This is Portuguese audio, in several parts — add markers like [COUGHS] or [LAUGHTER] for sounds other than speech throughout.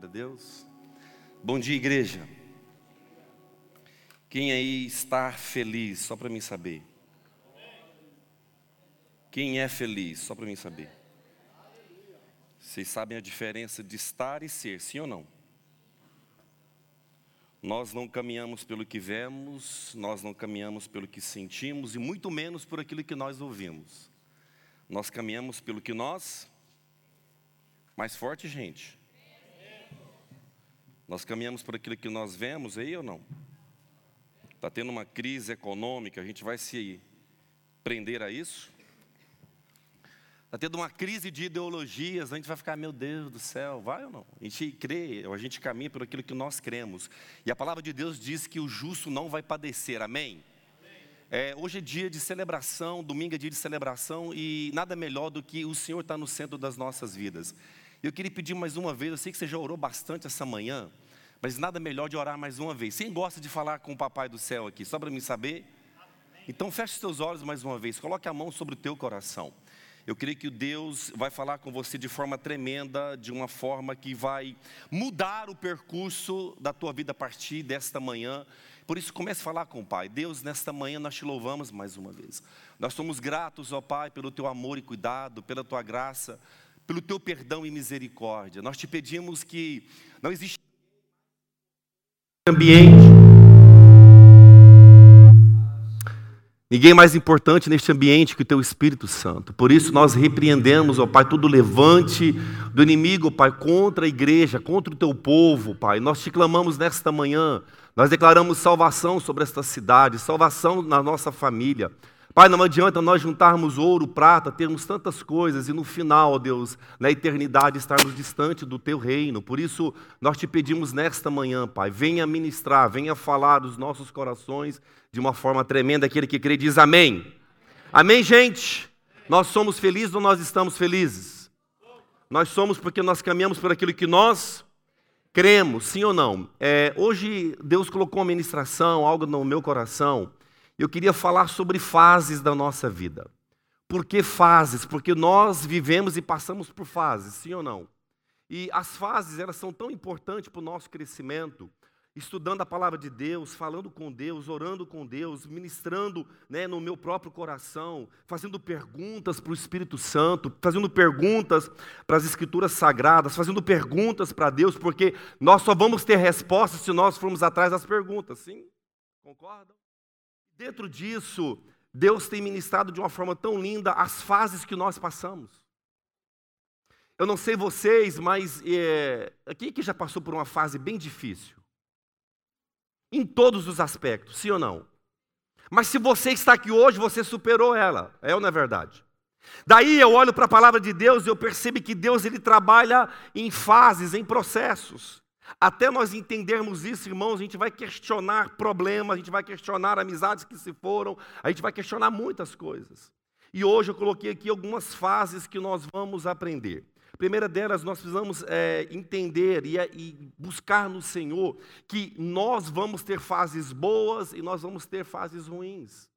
Glória a Deus. Bom dia, igreja. Quem aí está feliz, só para mim saber? Quem é feliz, só para mim saber? Vocês sabem a diferença de estar e ser, sim ou não? Nós não caminhamos pelo que vemos, nós não caminhamos pelo que sentimos e muito menos por aquilo que nós ouvimos. Nós caminhamos pelo que nós. Mais forte, gente. Nós caminhamos por aquilo que nós vemos aí ou não? Está tendo uma crise econômica, a gente vai se prender a isso? Está tendo uma crise de ideologias, a gente vai ficar, meu Deus do céu, vai ou não? A gente crê, a gente caminha por aquilo que nós cremos. E a palavra de Deus diz que o justo não vai padecer, amém? É, hoje é dia de celebração, domingo é dia de celebração e nada melhor do que o Senhor estar tá no centro das nossas vidas. Eu queria pedir mais uma vez, eu sei que você já orou bastante essa manhã, mas nada melhor de orar mais uma vez. Quem gosta de falar com o Papai do Céu aqui, só para me saber? Então feche os olhos mais uma vez, coloque a mão sobre o teu coração. Eu creio que Deus vai falar com você de forma tremenda, de uma forma que vai mudar o percurso da tua vida a partir desta manhã. Por isso, comece a falar com o Pai. Deus, nesta manhã nós te louvamos mais uma vez. Nós somos gratos, ó Pai, pelo teu amor e cuidado, pela tua graça pelo teu perdão e misericórdia. Nós te pedimos que não existe ambiente. Ninguém mais importante neste ambiente que o teu Espírito Santo. Por isso nós repreendemos, ó Pai, todo levante do inimigo, Pai, contra a igreja, contra o teu povo, Pai. Nós te clamamos nesta manhã. Nós declaramos salvação sobre esta cidade, salvação na nossa família. Pai, não adianta nós juntarmos ouro, prata, termos tantas coisas e no final, ó Deus, na eternidade estarmos distante do teu reino. Por isso, nós te pedimos nesta manhã, Pai, venha ministrar, venha falar dos nossos corações de uma forma tremenda. Aquele que crê diz amém. Amém, gente? Nós somos felizes ou nós estamos felizes? Nós somos porque nós caminhamos por aquilo que nós cremos, sim ou não? É, hoje Deus colocou uma ministração, algo no meu coração eu queria falar sobre fases da nossa vida. Por que fases? Porque nós vivemos e passamos por fases, sim ou não? E as fases, elas são tão importantes para o nosso crescimento, estudando a palavra de Deus, falando com Deus, orando com Deus, ministrando né, no meu próprio coração, fazendo perguntas para o Espírito Santo, fazendo perguntas para as Escrituras Sagradas, fazendo perguntas para Deus, porque nós só vamos ter respostas se nós formos atrás das perguntas, sim? Concordam? Dentro disso, Deus tem ministrado de uma forma tão linda as fases que nós passamos. Eu não sei vocês, mas é, quem que já passou por uma fase bem difícil? Em todos os aspectos, sim ou não? Mas se você está aqui hoje, você superou ela, é ou não é verdade? Daí eu olho para a palavra de Deus e eu percebo que Deus ele trabalha em fases, em processos. Até nós entendermos isso, irmãos, a gente vai questionar problemas, a gente vai questionar amizades que se foram, a gente vai questionar muitas coisas. E hoje eu coloquei aqui algumas fases que nós vamos aprender. Primeira delas, nós precisamos é, entender e, e buscar no Senhor que nós vamos ter fases boas e nós vamos ter fases ruins.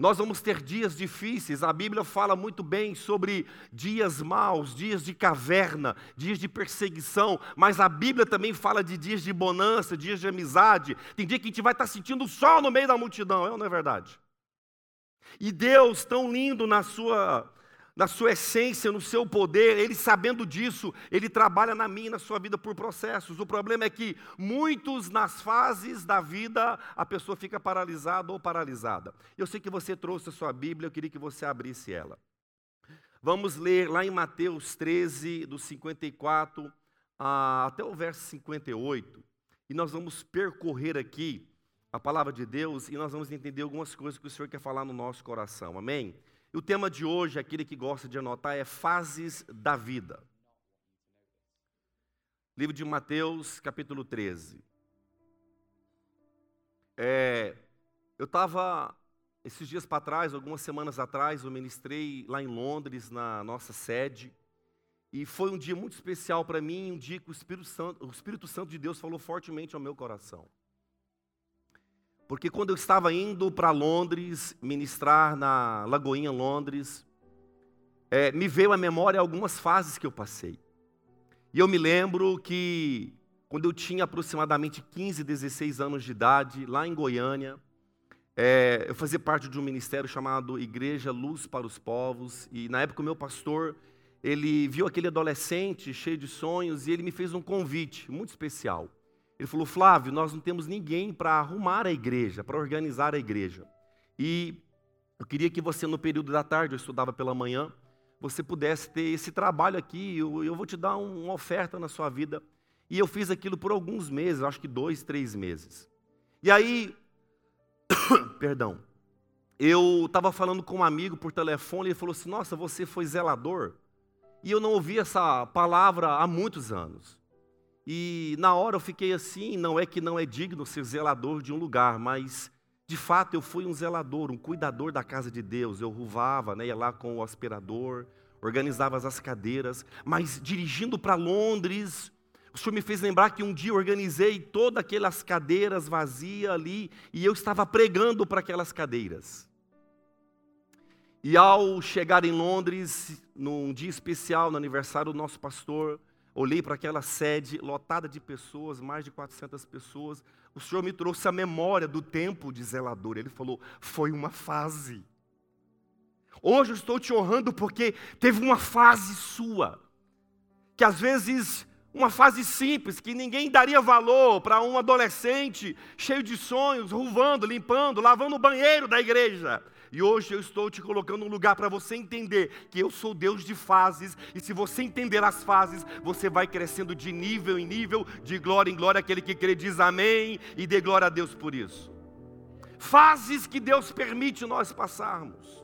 Nós vamos ter dias difíceis, a Bíblia fala muito bem sobre dias maus, dias de caverna, dias de perseguição, mas a Bíblia também fala de dias de bonança, dias de amizade. Tem dia que a gente vai estar sentindo o sol no meio da multidão, é ou não é verdade? E Deus, tão lindo na sua na sua essência, no seu poder, ele sabendo disso, ele trabalha na minha e na sua vida por processos. O problema é que muitos nas fases da vida a pessoa fica paralisada ou paralisada. Eu sei que você trouxe a sua Bíblia, eu queria que você abrisse ela. Vamos ler lá em Mateus 13, do 54 a, até o verso 58, e nós vamos percorrer aqui a palavra de Deus e nós vamos entender algumas coisas que o Senhor quer falar no nosso coração. Amém? E o tema de hoje, aquele que gosta de anotar, é fases da vida. Livro de Mateus, capítulo 13. É, eu estava, esses dias para trás, algumas semanas atrás, eu ministrei lá em Londres, na nossa sede. E foi um dia muito especial para mim, um dia que o Espírito Santo, o Espírito Santo de Deus falou fortemente ao meu coração. Porque quando eu estava indo para Londres, ministrar na Lagoinha, Londres, é, me veio à memória algumas fases que eu passei. E eu me lembro que quando eu tinha aproximadamente 15, 16 anos de idade, lá em Goiânia, é, eu fazia parte de um ministério chamado Igreja Luz para os Povos, e na época o meu pastor, ele viu aquele adolescente cheio de sonhos e ele me fez um convite muito especial. Ele falou: Flávio, nós não temos ninguém para arrumar a igreja, para organizar a igreja. E eu queria que você, no período da tarde, eu estudava pela manhã, você pudesse ter esse trabalho aqui, eu, eu vou te dar um, uma oferta na sua vida. E eu fiz aquilo por alguns meses, acho que dois, três meses. E aí, [COUGHS] perdão, eu estava falando com um amigo por telefone e ele falou assim: Nossa, você foi zelador? E eu não ouvi essa palavra há muitos anos. E na hora eu fiquei assim: não é que não é digno ser zelador de um lugar, mas de fato eu fui um zelador, um cuidador da casa de Deus. Eu ruvava, né, ia lá com o aspirador, organizava as cadeiras, mas dirigindo para Londres, o Senhor me fez lembrar que um dia organizei todas aquelas cadeiras vazias ali e eu estava pregando para aquelas cadeiras. E ao chegar em Londres, num dia especial, no aniversário do nosso pastor, olhei para aquela sede lotada de pessoas, mais de 400 pessoas. O Senhor me trouxe a memória do tempo de zelador. Ele falou: foi uma fase. Hoje eu estou te honrando porque teve uma fase sua, que às vezes uma fase simples que ninguém daria valor para um adolescente cheio de sonhos, ruvando, limpando, lavando o banheiro da igreja. E hoje eu estou te colocando um lugar para você entender que eu sou Deus de fases, e se você entender as fases, você vai crescendo de nível em nível, de glória em glória. Aquele que crê diz amém e dê glória a Deus por isso. Fases que Deus permite nós passarmos.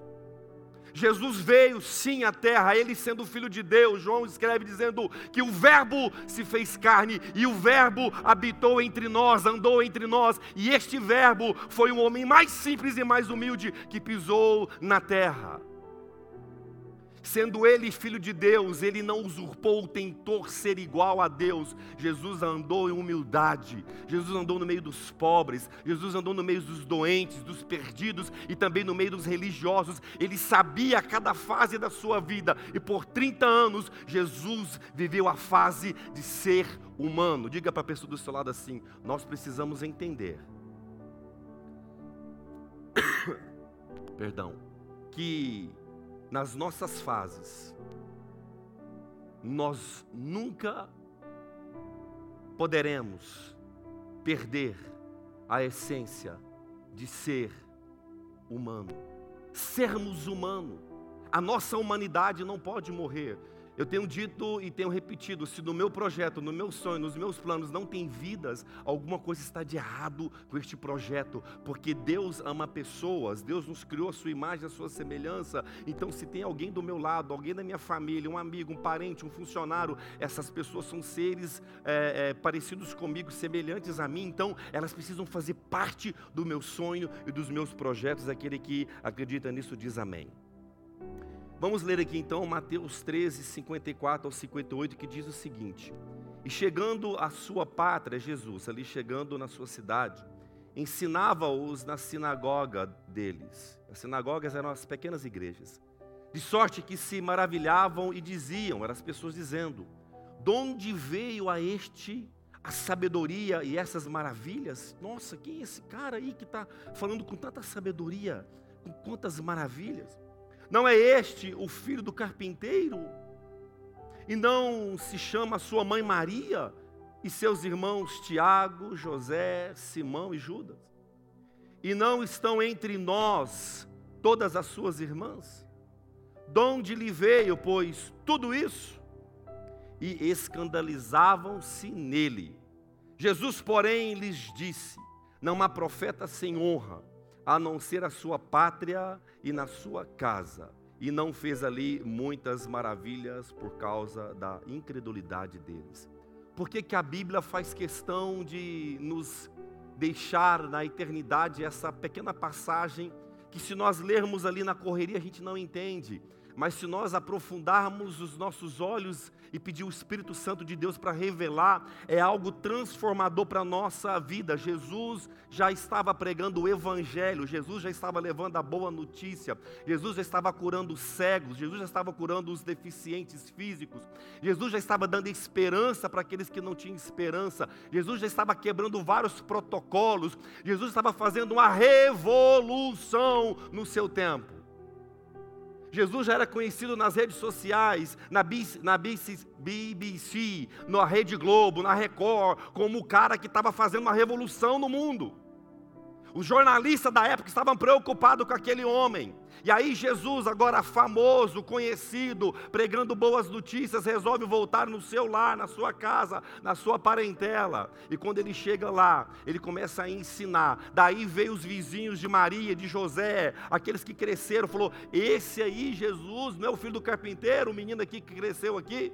Jesus veio sim à terra, ele sendo filho de Deus. João escreve dizendo que o Verbo se fez carne e o Verbo habitou entre nós, andou entre nós, e este Verbo foi o homem mais simples e mais humilde que pisou na terra. Sendo ele filho de Deus, ele não usurpou, tentou ser igual a Deus. Jesus andou em humildade, Jesus andou no meio dos pobres, Jesus andou no meio dos doentes, dos perdidos e também no meio dos religiosos. Ele sabia cada fase da sua vida e por 30 anos Jesus viveu a fase de ser humano. Diga para a pessoa do seu lado assim: nós precisamos entender. [COUGHS] Perdão, que nas nossas fases, nós nunca poderemos perder a essência de ser humano. Sermos humano. A nossa humanidade não pode morrer. Eu tenho dito e tenho repetido: se no meu projeto, no meu sonho, nos meus planos não tem vidas, alguma coisa está de errado com este projeto, porque Deus ama pessoas, Deus nos criou a sua imagem, a sua semelhança. Então, se tem alguém do meu lado, alguém da minha família, um amigo, um parente, um funcionário, essas pessoas são seres é, é, parecidos comigo, semelhantes a mim, então elas precisam fazer parte do meu sonho e dos meus projetos. Aquele que acredita nisso diz amém. Vamos ler aqui então Mateus 13, 54 ao 58, que diz o seguinte: E chegando à sua pátria, Jesus, ali chegando na sua cidade, ensinava-os na sinagoga deles. As sinagogas eram as pequenas igrejas. De sorte que se maravilhavam e diziam, eram as pessoas dizendo: De onde veio a este a sabedoria e essas maravilhas? Nossa, quem é esse cara aí que está falando com tanta sabedoria, com quantas maravilhas? Não é este o filho do carpinteiro? E não se chama sua mãe Maria e seus irmãos Tiago, José, Simão e Judas? E não estão entre nós todas as suas irmãs? De onde lhe veio, pois, tudo isso? E escandalizavam-se nele. Jesus, porém, lhes disse: Não há profeta sem honra a não ser a sua pátria e na sua casa. E não fez ali muitas maravilhas por causa da incredulidade deles. Por que, que a Bíblia faz questão de nos deixar na eternidade essa pequena passagem que, se nós lermos ali na correria, a gente não entende? Mas se nós aprofundarmos os nossos olhos e pedir o Espírito Santo de Deus para revelar, é algo transformador para a nossa vida. Jesus já estava pregando o Evangelho, Jesus já estava levando a boa notícia, Jesus já estava curando os cegos, Jesus já estava curando os deficientes físicos, Jesus já estava dando esperança para aqueles que não tinham esperança, Jesus já estava quebrando vários protocolos, Jesus estava fazendo uma revolução no seu tempo. Jesus já era conhecido nas redes sociais, na BBC, na BBC, na Rede Globo, na Record, como o cara que estava fazendo uma revolução no mundo. Os jornalistas da época estavam preocupados com aquele homem. E aí Jesus, agora famoso, conhecido, pregando boas notícias, resolve voltar no seu lar, na sua casa, na sua parentela. E quando ele chega lá, ele começa a ensinar. Daí veio os vizinhos de Maria, de José, aqueles que cresceram, falou: "Esse aí, Jesus, não é o filho do carpinteiro, o menino aqui que cresceu aqui?"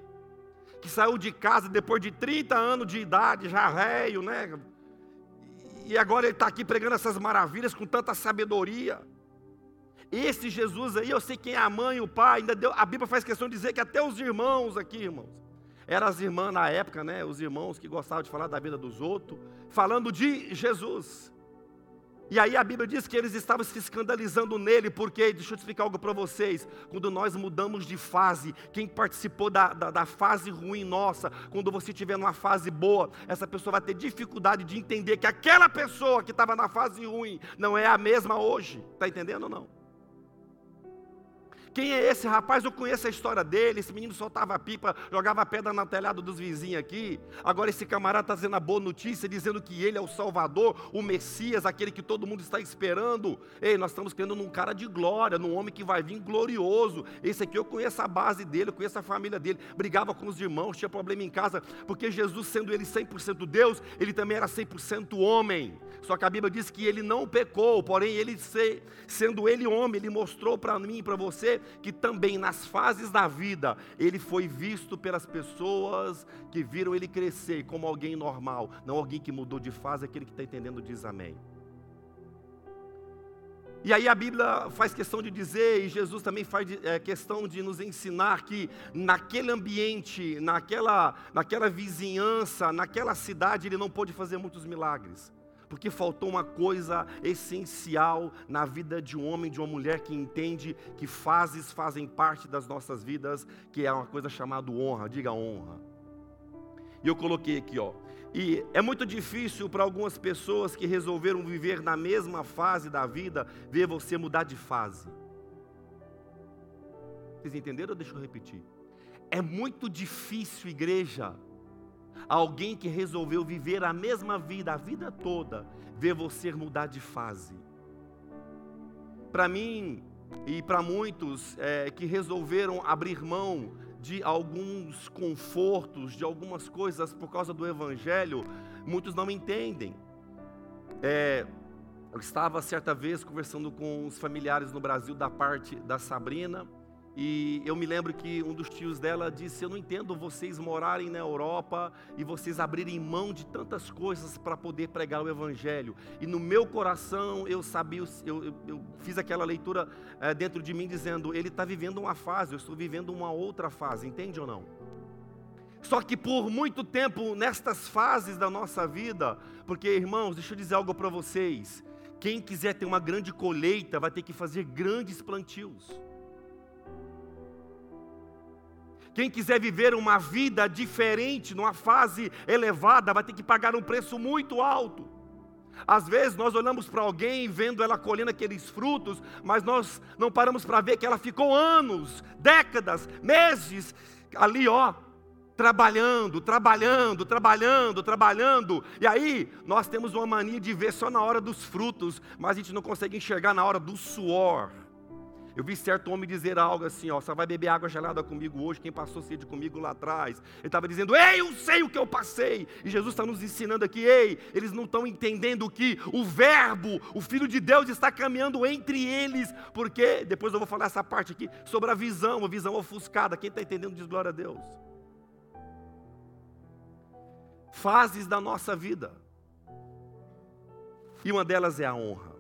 que saiu de casa depois de 30 anos de idade, já velho, né? E agora ele está aqui pregando essas maravilhas com tanta sabedoria. Esse Jesus aí, eu sei quem é a mãe o pai, ainda deu, a Bíblia faz questão de dizer que até os irmãos aqui, irmãos, eram as irmãs na época, né? Os irmãos que gostavam de falar da vida dos outros, falando de Jesus. E aí a Bíblia diz que eles estavam se escandalizando nele, porque, deixa eu explicar algo para vocês, quando nós mudamos de fase, quem participou da, da, da, fase ruim nossa, quando você estiver numa fase boa, essa pessoa vai ter dificuldade de entender que aquela pessoa que estava na fase ruim não é a mesma hoje, está entendendo ou não? Quem é esse rapaz? Eu conheço a história dele. Esse menino soltava pipa, jogava pedra no telhado dos vizinhos aqui. Agora esse camarada está dizendo a boa notícia, dizendo que ele é o Salvador, o Messias, aquele que todo mundo está esperando. Ei, nós estamos crendo num cara de glória, num homem que vai vir glorioso. Esse aqui eu conheço a base dele, eu conheço a família dele. Brigava com os irmãos, tinha problema em casa, porque Jesus, sendo ele 100% Deus, ele também era 100% homem. Só que a Bíblia diz que ele não pecou, porém ele sendo ele homem, ele mostrou para mim e para você que também nas fases da vida ele foi visto pelas pessoas que viram ele crescer como alguém normal, não alguém que mudou de fase, aquele que está entendendo diz amém. E aí a Bíblia faz questão de dizer, e Jesus também faz é, questão de nos ensinar que naquele ambiente, naquela, naquela vizinhança, naquela cidade, ele não pôde fazer muitos milagres porque faltou uma coisa essencial na vida de um homem, de uma mulher que entende que fases fazem parte das nossas vidas, que é uma coisa chamada honra, diga honra. E eu coloquei aqui, ó. E é muito difícil para algumas pessoas que resolveram viver na mesma fase da vida, ver você mudar de fase. Vocês entenderam ou deixa eu repetir? É muito difícil, igreja, Alguém que resolveu viver a mesma vida, a vida toda, ver você mudar de fase. Para mim e para muitos é, que resolveram abrir mão de alguns confortos, de algumas coisas por causa do Evangelho, muitos não entendem. É, eu estava certa vez conversando com os familiares no Brasil da parte da Sabrina e eu me lembro que um dos tios dela disse: Eu não entendo vocês morarem na Europa e vocês abrirem mão de tantas coisas para poder pregar o Evangelho. E no meu coração eu sabia, eu, eu, eu fiz aquela leitura é, dentro de mim dizendo: Ele está vivendo uma fase, eu estou vivendo uma outra fase, entende ou não? Só que por muito tempo, nestas fases da nossa vida, porque irmãos, deixa eu dizer algo para vocês: quem quiser ter uma grande colheita vai ter que fazer grandes plantios. Quem quiser viver uma vida diferente, numa fase elevada, vai ter que pagar um preço muito alto. Às vezes nós olhamos para alguém vendo ela colhendo aqueles frutos, mas nós não paramos para ver que ela ficou anos, décadas, meses ali, ó, trabalhando, trabalhando, trabalhando, trabalhando. E aí nós temos uma mania de ver só na hora dos frutos, mas a gente não consegue enxergar na hora do suor. Eu vi certo homem dizer algo assim, ó, você vai beber água gelada comigo hoje, quem passou sede comigo lá atrás. Ele estava dizendo, ei, eu sei o que eu passei. E Jesus está nos ensinando aqui, ei, eles não estão entendendo que o verbo, o Filho de Deus está caminhando entre eles, porque, depois eu vou falar essa parte aqui, sobre a visão, a visão ofuscada. Quem está entendendo diz glória a Deus. Fases da nossa vida. E uma delas é a honra.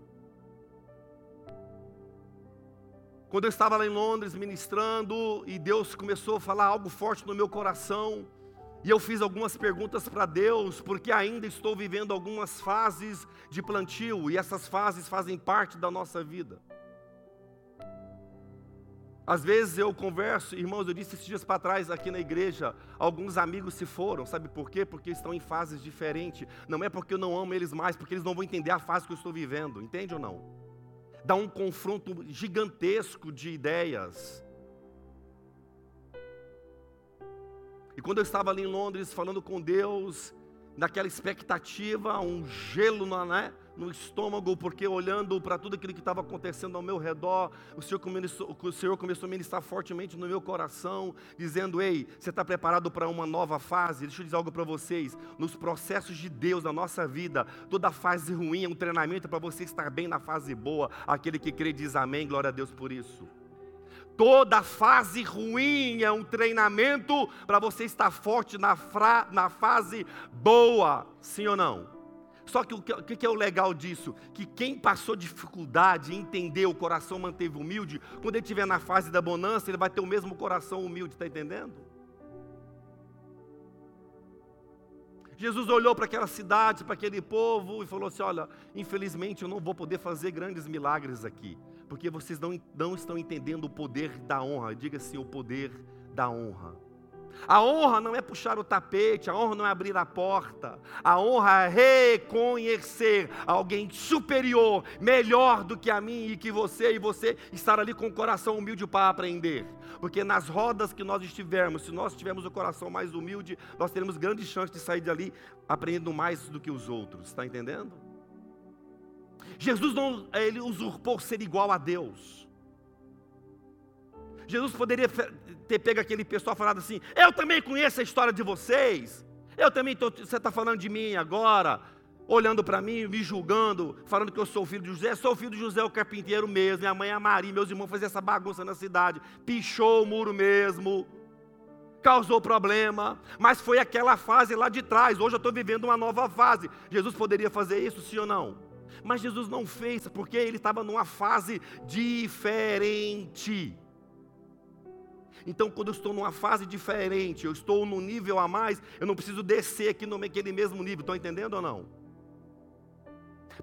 Quando eu estava lá em Londres ministrando e Deus começou a falar algo forte no meu coração, e eu fiz algumas perguntas para Deus, porque ainda estou vivendo algumas fases de plantio, e essas fases fazem parte da nossa vida. Às vezes eu converso, irmãos, eu disse esses dias para trás aqui na igreja, alguns amigos se foram, sabe por quê? Porque estão em fases diferentes. Não é porque eu não amo eles mais, porque eles não vão entender a fase que eu estou vivendo, entende ou não? Dá um confronto gigantesco de ideias. E quando eu estava ali em Londres falando com Deus, naquela expectativa, um gelo no, né, no estômago, porque olhando para tudo aquilo que estava acontecendo ao meu redor, o Senhor, começou, o Senhor começou a ministrar fortemente no meu coração, dizendo: Ei, você está preparado para uma nova fase? Deixa eu dizer algo para vocês: nos processos de Deus na nossa vida, toda fase ruim é um treinamento para você estar bem na fase boa. Aquele que crê diz amém, glória a Deus por isso. Toda fase ruim é um treinamento para você estar forte na, fra, na fase boa, sim ou não? Só que o que, que é o legal disso? Que quem passou dificuldade, entendeu, o coração manteve humilde, quando ele estiver na fase da bonança, ele vai ter o mesmo coração humilde, está entendendo? Jesus olhou para aquela cidade, para aquele povo e falou assim: Olha, infelizmente eu não vou poder fazer grandes milagres aqui, porque vocês não, não estão entendendo o poder da honra. Diga assim: o poder da honra. A honra não é puxar o tapete, a honra não é abrir a porta, a honra é reconhecer alguém superior, melhor do que a mim e que você, e você estar ali com o coração humilde para aprender. Porque nas rodas que nós estivermos, se nós tivermos o coração mais humilde, nós teremos grandes chances de sair dali aprendendo mais do que os outros, está entendendo? Jesus não, ele usurpou ser igual a Deus. Jesus poderia ter pego aquele pessoal falado assim: Eu também conheço a história de vocês. Eu também tô, você está falando de mim agora, olhando para mim, me julgando, falando que eu sou filho de José. Sou filho de José, o carpinteiro mesmo. Minha mãe é Maria, meus irmãos faziam essa bagunça na cidade, pichou o muro mesmo, causou problema. Mas foi aquela fase lá de trás. Hoje eu estou vivendo uma nova fase. Jesus poderia fazer isso, sim ou não? Mas Jesus não fez, porque ele estava numa fase diferente. Então, quando eu estou numa fase diferente, eu estou num nível a mais, eu não preciso descer aqui naquele mesmo nível. Estão entendendo ou não?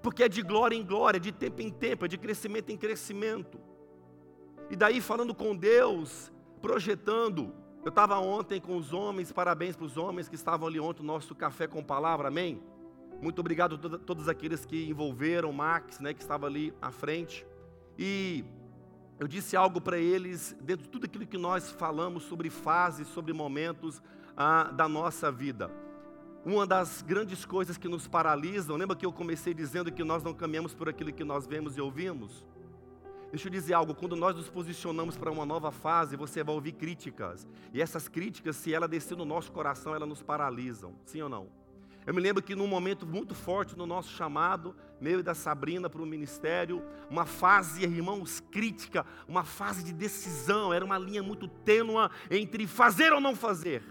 Porque é de glória em glória, de tempo em tempo, é de crescimento em crescimento. E daí, falando com Deus, projetando. Eu estava ontem com os homens, parabéns para os homens que estavam ali ontem no nosso café com palavra, amém? Muito obrigado a todos aqueles que envolveram, Max, né, que estava ali à frente. E eu disse algo para eles, dentro de tudo aquilo que nós falamos sobre fases, sobre momentos ah, da nossa vida. Uma das grandes coisas que nos paralisam, lembra que eu comecei dizendo que nós não caminhamos por aquilo que nós vemos e ouvimos? Deixa eu dizer algo, quando nós nos posicionamos para uma nova fase, você vai ouvir críticas. E essas críticas, se ela descer no nosso coração, elas nos paralisam. Sim ou não? Eu me lembro que num momento muito forte no nosso chamado, meio da Sabrina para o ministério, uma fase, irmãos, crítica, uma fase de decisão, era uma linha muito tênua entre fazer ou não fazer.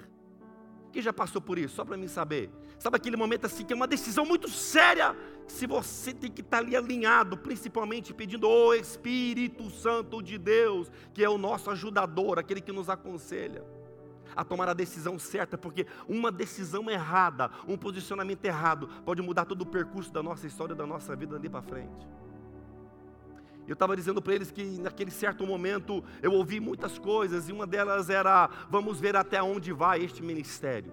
Quem já passou por isso? Só para mim saber. Sabe aquele momento assim que é uma decisão muito séria, se você tem que estar ali alinhado, principalmente pedindo o Espírito Santo de Deus, que é o nosso ajudador, aquele que nos aconselha a tomar a decisão certa, porque uma decisão errada, um posicionamento errado, pode mudar todo o percurso da nossa história, da nossa vida ali para frente. Eu estava dizendo para eles que naquele certo momento eu ouvi muitas coisas, e uma delas era: vamos ver até onde vai este ministério.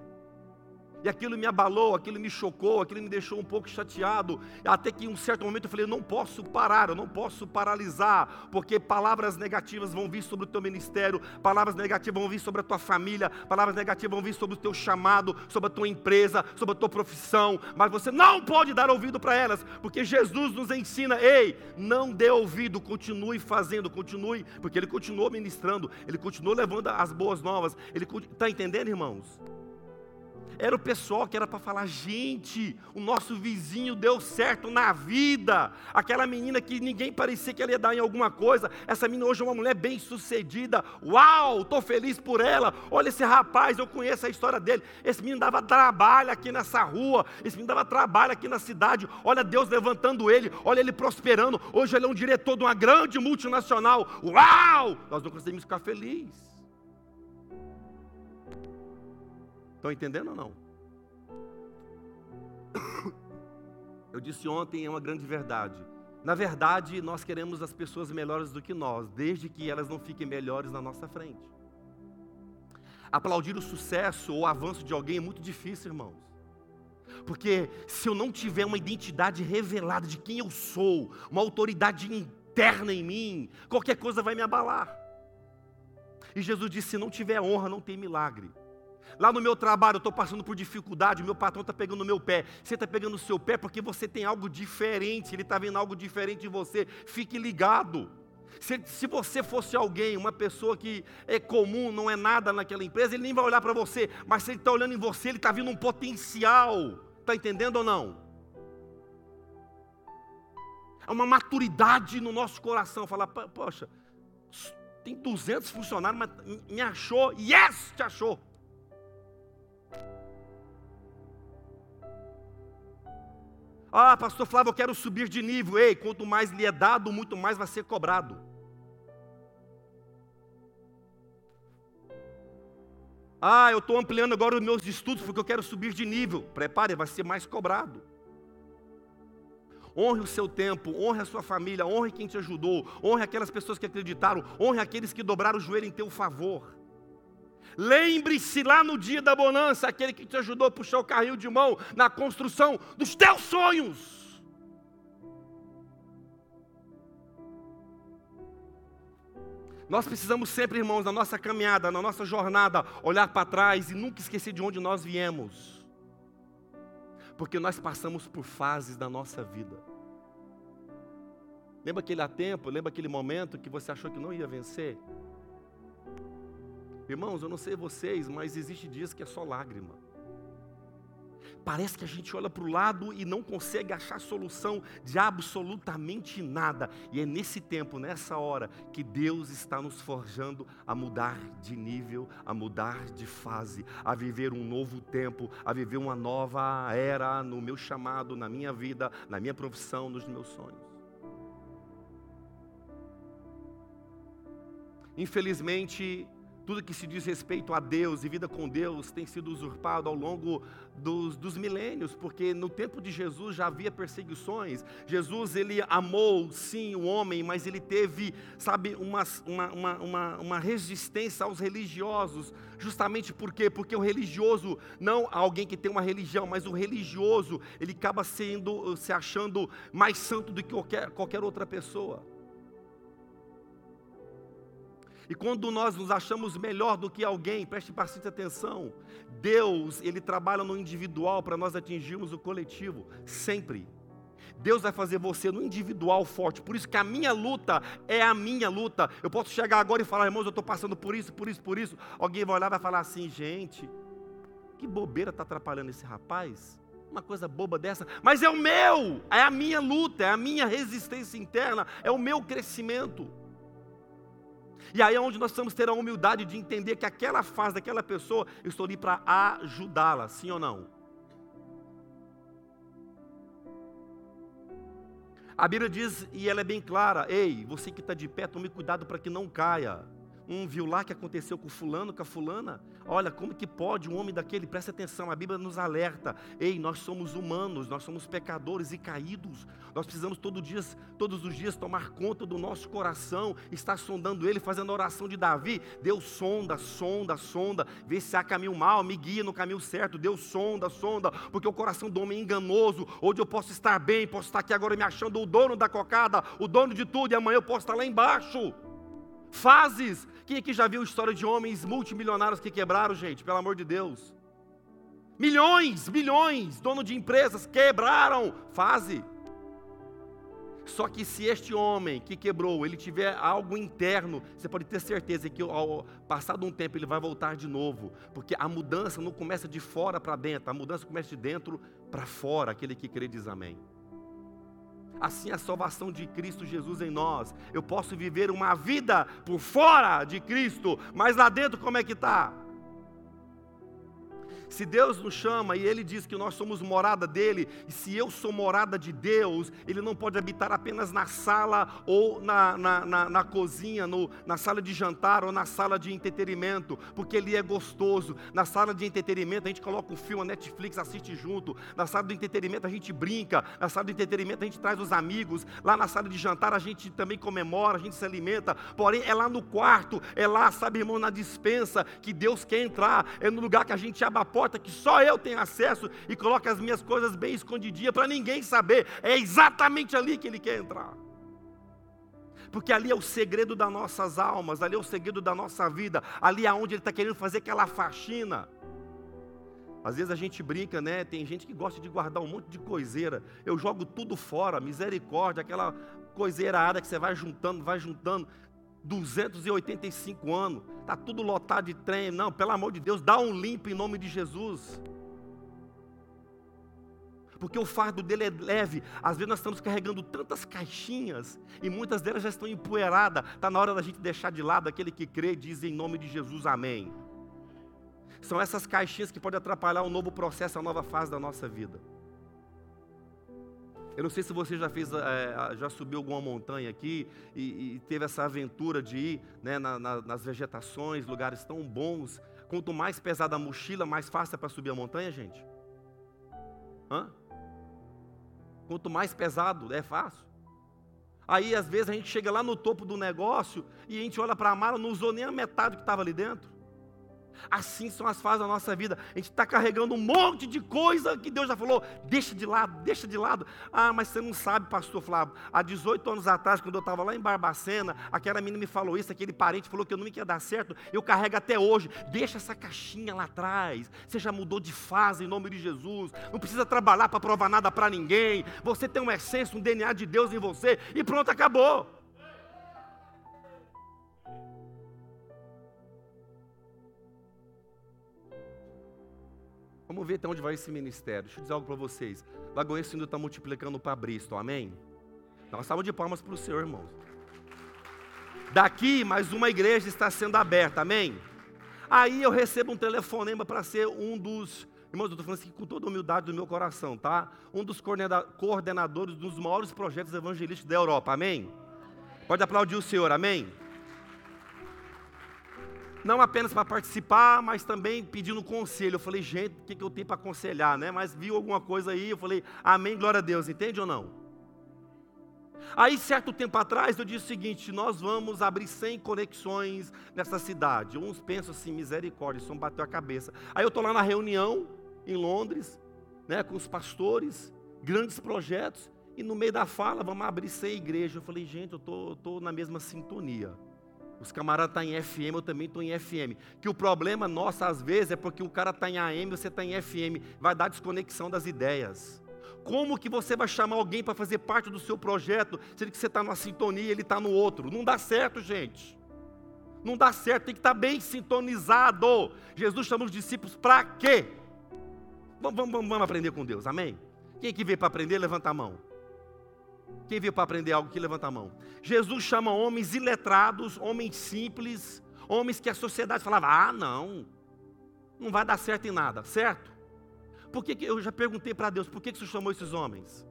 E aquilo me abalou, aquilo me chocou, aquilo me deixou um pouco chateado. Até que em um certo momento eu falei: eu não posso parar, eu não posso paralisar, porque palavras negativas vão vir sobre o teu ministério, palavras negativas vão vir sobre a tua família, palavras negativas vão vir sobre o teu chamado, sobre a tua empresa, sobre a tua profissão. Mas você não pode dar ouvido para elas, porque Jesus nos ensina: ei, não dê ouvido, continue fazendo, continue, porque Ele continuou ministrando, Ele continuou levando as boas novas. Ele está entendendo, irmãos? Era o pessoal que era para falar: gente, o nosso vizinho deu certo na vida. Aquela menina que ninguém parecia que ela ia dar em alguma coisa. Essa menina hoje é uma mulher bem sucedida. Uau, estou feliz por ela. Olha esse rapaz, eu conheço a história dele. Esse menino dava trabalho aqui nessa rua. Esse menino dava trabalho aqui na cidade. Olha Deus levantando ele. Olha ele prosperando. Hoje ele é um diretor de uma grande multinacional. Uau! Nós não conseguimos ficar felizes. Estão entendendo ou não? [COUGHS] Eu disse ontem, é uma grande verdade. Na verdade, nós queremos as pessoas melhores do que nós, desde que elas não fiquem melhores na nossa frente. Aplaudir o sucesso ou o avanço de alguém é muito difícil, irmãos. Porque se eu não tiver uma identidade revelada de quem eu sou, uma autoridade interna em mim, qualquer coisa vai me abalar. E Jesus disse: se não tiver honra, não tem milagre. Lá no meu trabalho eu estou passando por dificuldade, o meu patrão está pegando no meu pé. Você está pegando no seu pé porque você tem algo diferente, ele está vendo algo diferente em você. Fique ligado. Se, se, você fosse alguém, uma pessoa que é comum, não é nada naquela empresa, ele nem vai olhar para você. Mas se ele está olhando em você, ele está vendo um potencial. Está entendendo ou não? É uma maturidade no nosso coração. Falar, poxa, tem 200 funcionários, mas me achou. Yes, te achou. Ah, pastor Flávio, eu quero subir de nível. Ei, quanto mais lhe é dado, muito mais vai ser cobrado. Ah, eu estou ampliando agora os meus estudos porque eu quero subir de nível. Prepare, vai ser mais cobrado. Honre o seu tempo, honre a sua família, honre quem te ajudou, honre aquelas pessoas que acreditaram, honre aqueles que dobraram o joelho em teu favor. Lembre-se lá no dia da bonança, aquele que te ajudou a puxar o carrinho de mão na construção dos teus sonhos. Nós precisamos sempre, irmãos, na nossa caminhada, na nossa jornada, olhar para trás e nunca esquecer de onde nós viemos. Porque nós passamos por fases da nossa vida. Lembra aquele tempo, lembra aquele momento que você achou que não ia vencer? Irmãos, eu não sei vocês, mas existe dias que é só lágrima. Parece que a gente olha para o lado e não consegue achar solução de absolutamente nada. E é nesse tempo, nessa hora, que Deus está nos forjando a mudar de nível, a mudar de fase, a viver um novo tempo, a viver uma nova era no meu chamado, na minha vida, na minha profissão, nos meus sonhos. Infelizmente, tudo que se diz respeito a Deus e vida com Deus tem sido usurpado ao longo dos, dos, milênios, porque no tempo de Jesus já havia perseguições. Jesus, ele amou, sim, o homem, mas ele teve, sabe, uma, uma, uma, uma, resistência aos religiosos. Justamente por quê? Porque o religioso, não alguém que tem uma religião, mas o religioso, ele acaba sendo, se achando mais santo do que qualquer, qualquer outra pessoa. E quando nós nos achamos melhor do que alguém, preste bastante atenção, Deus, Ele trabalha no individual para nós atingirmos o coletivo, sempre. Deus vai fazer você no individual forte, por isso que a minha luta é a minha luta. Eu posso chegar agora e falar, irmãos, eu estou passando por isso, por isso, por isso. Alguém vai olhar e vai falar assim, gente, que bobeira está atrapalhando esse rapaz? Uma coisa boba dessa, mas é o meu, é a minha luta, é a minha resistência interna, é o meu crescimento. E aí é onde nós precisamos ter a humildade de entender que aquela fase daquela pessoa, eu estou ali para ajudá-la, sim ou não? A Bíblia diz, e ela é bem clara: ei, você que está de pé, tome cuidado para que não caia um viu lá que aconteceu com fulano, com a fulana. Olha, como que pode um homem daquele? Presta atenção, a Bíblia nos alerta. Ei, nós somos humanos, nós somos pecadores e caídos. Nós precisamos todo dias, todos os dias tomar conta do nosso coração, estar sondando ele, fazendo a oração de Davi. Deus sonda, sonda, sonda, vê se há caminho mal, me guia no caminho certo. Deus sonda, sonda, porque o coração do homem é enganoso. Hoje eu posso estar bem, posso estar aqui agora me achando o dono da cocada, o dono de tudo, e amanhã eu posso estar lá embaixo fases. Quem aqui já viu história de homens multimilionários que quebraram, gente? Pelo amor de Deus. Milhões, milhões, dono de empresas quebraram. Fase. Só que se este homem que quebrou, ele tiver algo interno, você pode ter certeza que ao passado um tempo ele vai voltar de novo, porque a mudança não começa de fora para dentro, a mudança começa de dentro para fora, aquele que crê diz amém. Assim a salvação de Cristo Jesus em nós. Eu posso viver uma vida por fora de Cristo, mas lá dentro como é que está? Se Deus nos chama e Ele diz que nós somos morada dele, e se eu sou morada de Deus, Ele não pode habitar apenas na sala ou na, na, na, na cozinha, no, na sala de jantar ou na sala de entretenimento, porque Ele é gostoso. Na sala de entretenimento a gente coloca um filme, a Netflix assiste junto. Na sala de entretenimento a gente brinca. Na sala de entretenimento a gente traz os amigos. Lá na sala de jantar a gente também comemora, a gente se alimenta. Porém, é lá no quarto, é lá, sabe, irmão, na dispensa que Deus quer entrar. É no lugar que a gente abre a porta que só eu tenho acesso e coloca as minhas coisas bem escondidinhas para ninguém saber. É exatamente ali que ele quer entrar. Porque ali é o segredo das nossas almas, ali é o segredo da nossa vida, ali é onde ele está querendo fazer aquela faxina. Às vezes a gente brinca, né? Tem gente que gosta de guardar um monte de coiseira. Eu jogo tudo fora, misericórdia, aquela coiseira que você vai juntando, vai juntando. 285 anos, está tudo lotado de trem. Não, pelo amor de Deus, dá um limpo em nome de Jesus. Porque o fardo dele é leve. Às vezes nós estamos carregando tantas caixinhas e muitas delas já estão empoeiradas. Está na hora da gente deixar de lado aquele que crê diz em nome de Jesus, amém. São essas caixinhas que podem atrapalhar o um novo processo, a nova fase da nossa vida. Eu não sei se você já fez, é, já subiu alguma montanha aqui e, e teve essa aventura de ir né, na, na, nas vegetações, lugares tão bons. Quanto mais pesada a mochila, mais fácil é para subir a montanha, gente? Hã? Quanto mais pesado, é fácil. Aí, às vezes, a gente chega lá no topo do negócio e a gente olha para a mala, não usou nem a metade que estava ali dentro. Assim são as fases da nossa vida. A gente está carregando um monte de coisa que Deus já falou, deixa de lado, deixa de lado. Ah, mas você não sabe, pastor Flávio. Há 18 anos atrás, quando eu estava lá em Barbacena, aquela menina me falou isso, aquele parente falou que eu não ia dar certo. Eu carrego até hoje. Deixa essa caixinha lá atrás. Você já mudou de fase em nome de Jesus. Não precisa trabalhar para provar nada para ninguém. Você tem uma essência, um DNA de Deus em você e pronto, acabou. Vamos ver até onde vai esse ministério. Deixa eu dizer algo para vocês. Lagoense ainda está multiplicando para Bristol, amém? Uma salva de palmas para o Senhor, irmãos. Daqui, mais uma igreja está sendo aberta, amém? Aí eu recebo um telefonema para ser um dos, irmãos, eu estou falando assim com toda a humildade do meu coração, tá? Um dos coordenadores dos maiores projetos evangelísticos da Europa, amém? Pode aplaudir o Senhor, amém? Não apenas para participar, mas também pedindo conselho. Eu falei, gente, o que, que eu tenho para aconselhar, né? Mas viu alguma coisa aí, eu falei, amém, glória a Deus, entende ou não? Aí, certo tempo atrás, eu disse o seguinte: nós vamos abrir 100 conexões nessa cidade. Uns pensam assim, misericórdia, isso bateu a cabeça. Aí eu estou lá na reunião, em Londres, né, com os pastores, grandes projetos, e no meio da fala, vamos abrir 100 igrejas. Eu falei, gente, eu estou na mesma sintonia. Os camaradas estão tá em FM, eu também estou em FM. Que o problema nosso, às vezes, é porque o cara está em AM, você está em FM. Vai dar desconexão das ideias. Como que você vai chamar alguém para fazer parte do seu projeto, sendo que você está numa sintonia e ele está no outro? Não dá certo, gente. Não dá certo, tem que estar tá bem sintonizado. Jesus chama os discípulos para quê? Vamos, vamos, vamos aprender com Deus, amém? Quem que veio para aprender, levanta a mão. Quem veio para aprender algo que levanta a mão? Jesus chama homens iletrados, homens simples, homens que a sociedade falava: ah, não, não vai dar certo em nada, certo? Por que, que eu já perguntei para Deus, por que, que você chamou esses homens?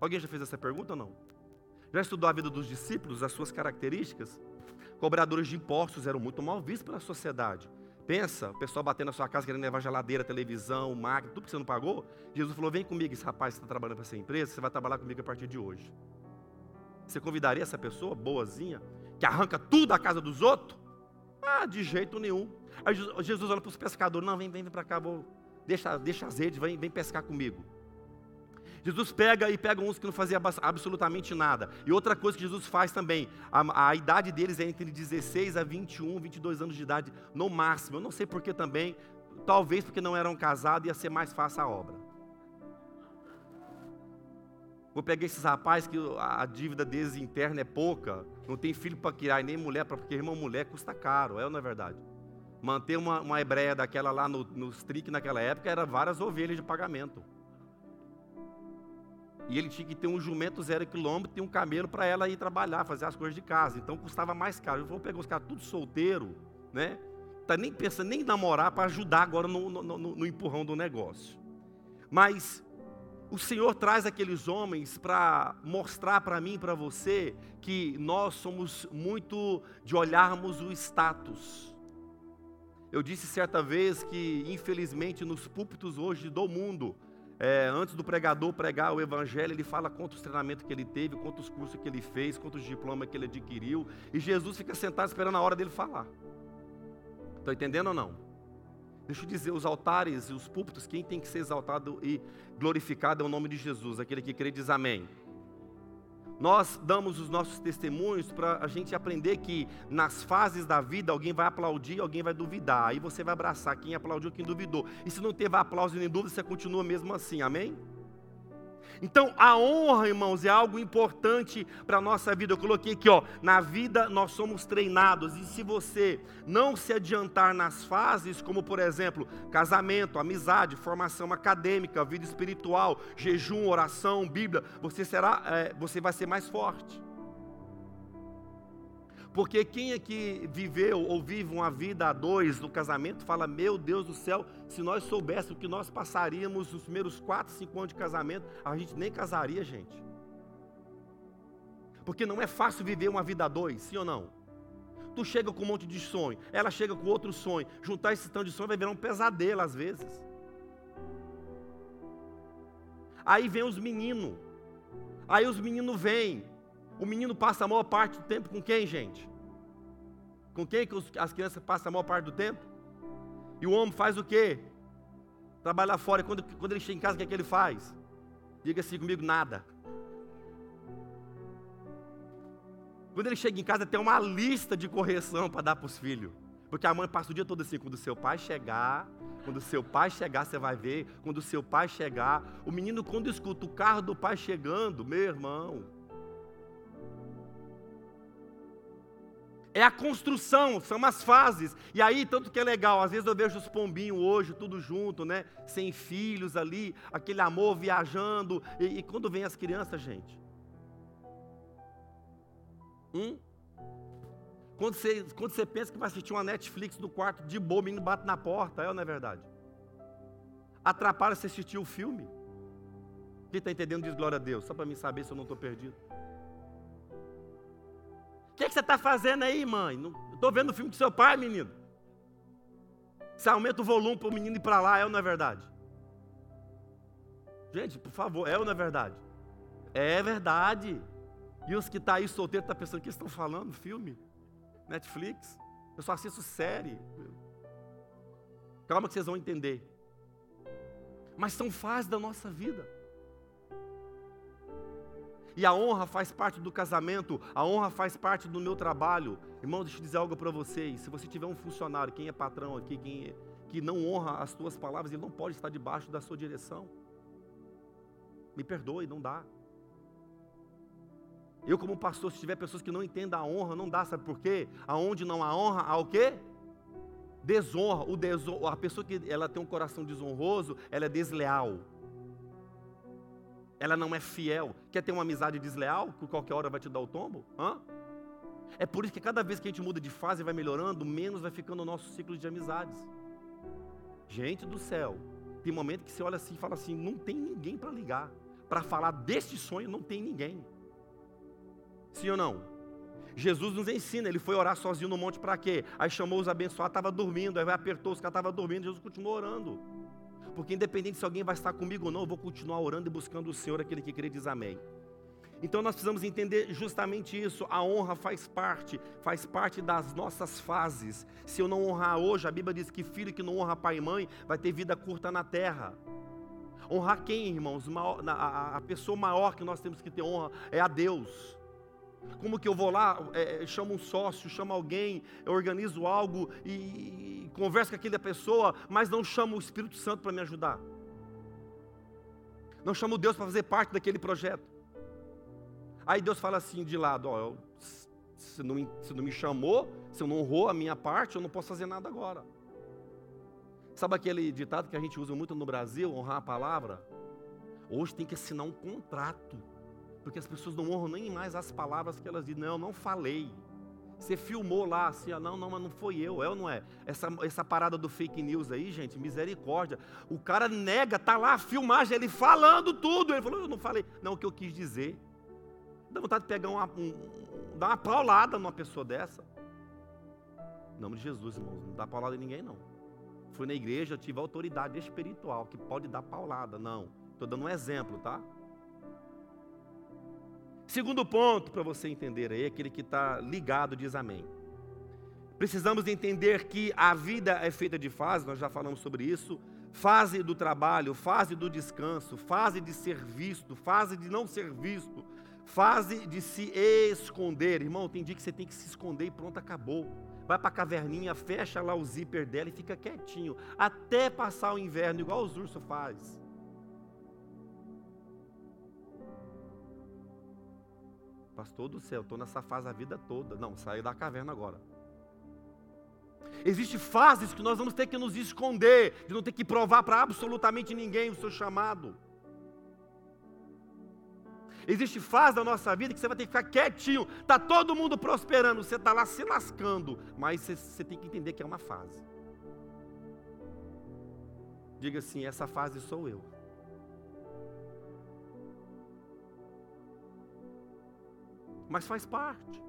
Alguém já fez essa pergunta ou não? Já estudou a vida dos discípulos, as suas características? Cobradores de impostos eram muito mal vistos pela sociedade. Pensa, o pessoal batendo na sua casa querendo levar geladeira, televisão, máquina, tudo que você não pagou. Jesus falou: vem comigo, esse rapaz que está trabalhando para essa empresa, você vai trabalhar comigo a partir de hoje. Você convidaria essa pessoa boazinha, que arranca tudo da casa dos outros? Ah, de jeito nenhum. Aí Jesus olha para os pescadores: não, vem, vem, vem para cá, vou, deixa, deixa as redes, vem, vem pescar comigo. Jesus pega e pega uns que não faziam absolutamente nada. E outra coisa que Jesus faz também, a, a, idade deles é entre 16 a 21, 22 anos de idade, no máximo. Eu não sei por que também, talvez porque não eram casados, ia ser mais fácil a obra. Vou pegar esses rapazes que a dívida deles interna é pouca, não tem filho para criar e nem mulher, porque irmão, mulher custa caro, é ou não é verdade? Manter uma, uma hebreia daquela lá no, no Strick naquela época era várias ovelhas de pagamento. E ele tinha que ter um jumento zero quilômetro e um camelo para ela ir trabalhar, fazer as coisas de casa. Então custava mais caro. Eu vou pegar os caras tudo solteiro, né? Tá nem pensando nem em namorar para ajudar agora no, no, no, no empurrão do negócio. Mas o Senhor traz aqueles homens para mostrar para mim para você que nós somos muito de olharmos o status. Eu disse certa vez que, infelizmente, nos púlpitos hoje do mundo, é, antes do pregador pregar o evangelho, ele fala quantos treinamentos que ele teve, quantos cursos que ele fez, quantos diplomas que ele adquiriu, e Jesus fica sentado esperando a hora dele falar. Estão entendendo ou não? Deixa eu dizer, os altares e os púlpitos, quem tem que ser exaltado e glorificado é o nome de Jesus, aquele que crê diz amém. Nós damos os nossos testemunhos para a gente aprender que nas fases da vida alguém vai aplaudir, alguém vai duvidar. Aí você vai abraçar quem aplaudiu, quem duvidou. E se não teve aplauso nem dúvida, você continua mesmo assim. Amém? Então, a honra, irmãos, é algo importante para a nossa vida. Eu coloquei aqui, ó, na vida nós somos treinados, e se você não se adiantar nas fases, como por exemplo, casamento, amizade, formação acadêmica, vida espiritual, jejum, oração, Bíblia, você será, é, você vai ser mais forte. Porque quem aqui viveu ou vive uma vida a dois no casamento fala: Meu Deus do céu, se nós soubéssemos o que nós passaríamos nos primeiros quatro, cinco anos de casamento, a gente nem casaria, gente. Porque não é fácil viver uma vida a dois, sim ou não? Tu chega com um monte de sonho, ela chega com outro sonho, juntar esse tanto de sonho vai virar um pesadelo às vezes. Aí vem os meninos, aí os meninos vêm, o menino passa a maior parte do tempo com quem, gente? Com quem que as crianças passam a maior parte do tempo? E o homem faz o quê? Trabalha fora. Quando, quando ele chega em casa, o que, é que ele faz? Diga assim comigo: nada. Quando ele chega em casa, tem uma lista de correção para dar para os filhos. Porque a mãe passa o dia todo assim: quando o seu pai chegar, quando o seu pai chegar, você vai ver. Quando o seu pai chegar, o menino, quando escuta o carro do pai chegando, meu irmão, É a construção, são as fases. E aí, tanto que é legal, às vezes eu vejo os pombinhos hoje, tudo junto, né? Sem filhos ali, aquele amor viajando. E, e quando vem as crianças, gente? Hum? Quando você, quando você pensa que vai assistir uma Netflix no quarto, de boa, o menino bate na porta, é ou não é verdade? Atrapalha você assistir o filme. Quem está entendendo diz glória a Deus, só para mim saber se eu não estou perdido que, que você está fazendo aí, mãe? Estou vendo o filme do seu pai, menino. Você aumenta o volume para o menino ir para lá, é ou não é verdade? Gente, por favor, é ou não é verdade? É verdade. E os que estão tá aí solteiros estão tá pensando, o que estão falando? Filme? Netflix? Eu só assisto série. Calma que vocês vão entender. Mas são fases da nossa vida. E a honra faz parte do casamento, a honra faz parte do meu trabalho. Irmão, deixa eu dizer algo para vocês. Se você tiver um funcionário, quem é patrão aqui, quem é, que não honra as tuas palavras, ele não pode estar debaixo da sua direção. Me perdoe, não dá. Eu, como pastor, se tiver pessoas que não entendem a honra, não dá, sabe por quê? Aonde não há honra, há o quê? Desonra. O desonra. A pessoa que ela tem um coração desonroso, ela é desleal ela não é fiel. Quer ter uma amizade desleal, que qualquer hora vai te dar o tombo? Hã? É por isso que cada vez que a gente muda de fase e vai melhorando, menos vai ficando o nosso ciclo de amizades. Gente do céu, tem momento que você olha assim e fala assim: não tem ninguém para ligar. Para falar deste sonho, não tem ninguém. Sim ou não? Jesus nos ensina, ele foi orar sozinho no monte para quê? Aí chamou os abençoados, estava dormindo, aí apertou os caras, estavam dormindo, Jesus continuou orando porque independente se alguém vai estar comigo ou não, eu vou continuar orando e buscando o Senhor, aquele que crê diz amém. Então nós precisamos entender justamente isso. A honra faz parte, faz parte das nossas fases. Se eu não honrar hoje, a Bíblia diz que filho que não honra pai e mãe vai ter vida curta na terra. Honrar quem, irmãos? A pessoa maior que nós temos que ter honra é a Deus. Como que eu vou lá, é, chamo um sócio, chamo alguém, eu organizo algo e, e converso com aquela pessoa, mas não chamo o Espírito Santo para me ajudar. Não chamo Deus para fazer parte daquele projeto. Aí Deus fala assim de lado, ó, se não, se não me chamou, se não honrou a minha parte, eu não posso fazer nada agora. Sabe aquele ditado que a gente usa muito no Brasil, honrar a palavra? Hoje tem que assinar um contrato, porque as pessoas não honram nem mais as palavras que elas dizem. Não, eu não falei. Você filmou lá assim, ah, não, não, mas não foi eu, é ou não é? Essa, essa parada do fake news aí, gente, misericórdia. O cara nega, tá lá a filmagem, ele falando tudo. Ele falou, eu não falei. Não, o que eu quis dizer. Dá vontade de pegar uma, um, dar uma paulada numa pessoa dessa. Em nome de Jesus, irmãos, não dá paulada em ninguém, não. Fui na igreja, tive autoridade espiritual que pode dar paulada. Não, estou dando um exemplo, tá? Segundo ponto para você entender aí, aquele que está ligado diz amém. Precisamos entender que a vida é feita de fases, nós já falamos sobre isso. Fase do trabalho, fase do descanso, fase de ser visto, fase de não ser visto, fase de se esconder. Irmão, tem dia que você tem que se esconder e pronto, acabou. Vai para a caverninha, fecha lá o zíper dela e fica quietinho, até passar o inverno, igual os ursos faz. Pastor do céu, estou nessa fase a vida toda. Não, saia da caverna agora. Existem fases que nós vamos ter que nos esconder, de não ter que provar para absolutamente ninguém o seu chamado. Existe fase da nossa vida que você vai ter que ficar quietinho. Está todo mundo prosperando, você está lá se lascando. Mas você, você tem que entender que é uma fase. Diga assim: essa fase sou eu. Mas faz parte.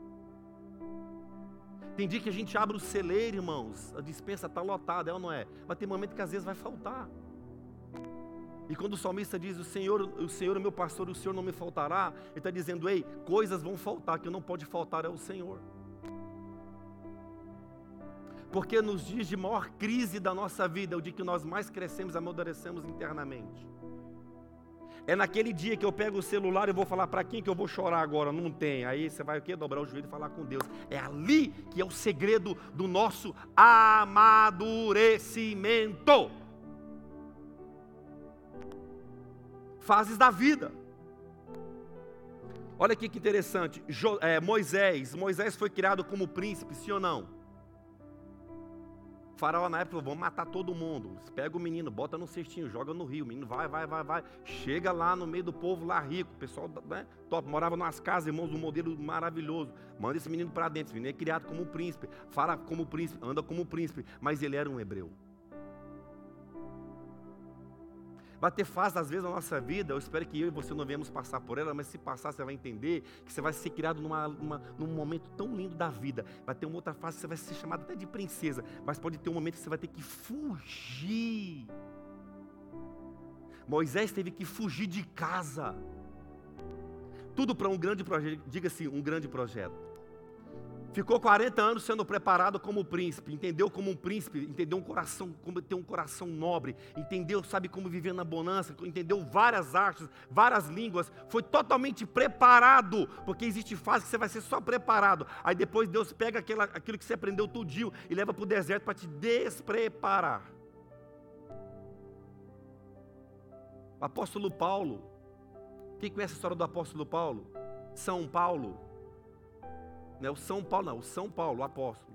Tem dia que a gente abre o celeiro, irmãos, a dispensa está lotada, é ou não é? Mas tem momento que às vezes vai faltar. E quando o salmista diz, o Senhor, o Senhor é meu pastor, o Senhor não me faltará, ele está dizendo, ei, coisas vão faltar, que não pode faltar é o Senhor. Porque nos dias de maior crise da nossa vida, é o dia que nós mais crescemos, amadurecemos internamente. É naquele dia que eu pego o celular e vou falar para quem que eu vou chorar agora? Não tem. Aí você vai o quê? Dobrar o joelho e falar com Deus. É ali que é o segredo do nosso amadurecimento. Fases da vida. Olha aqui que interessante. É, Moisés. Moisés foi criado como príncipe, sim ou não? Faraó na época falou: vamos matar todo mundo. Pega o menino, bota no cestinho, joga no rio. O menino vai, vai, vai, vai. Chega lá no meio do povo lá rico. O pessoal né, top, morava nas casas, irmãos, um modelo maravilhoso. Manda esse menino para dentro. Esse menino é criado como príncipe, fala como príncipe, anda como príncipe. Mas ele era um hebreu. Vai ter fases, às vezes, na nossa vida, eu espero que eu e você não venhamos passar por ela, mas se passar, você vai entender que você vai ser criado numa, num momento tão lindo da vida. Vai ter uma outra fase você vai ser chamado até de princesa, mas pode ter um momento que você vai ter que fugir. Moisés teve que fugir de casa. Tudo para um grande projeto, diga assim, um grande projeto. Ficou 40 anos sendo preparado como príncipe, entendeu como um príncipe, entendeu um coração, como ter um coração nobre, entendeu, sabe como viver na bonança, entendeu várias artes, várias línguas, foi totalmente preparado, porque existe fase que você vai ser só preparado. Aí depois Deus pega aquela, aquilo que você aprendeu tudinho e leva para o deserto para te despreparar. O apóstolo Paulo, quem conhece a história do apóstolo Paulo? São Paulo é o São Paulo, não, o São Paulo, o apóstolo.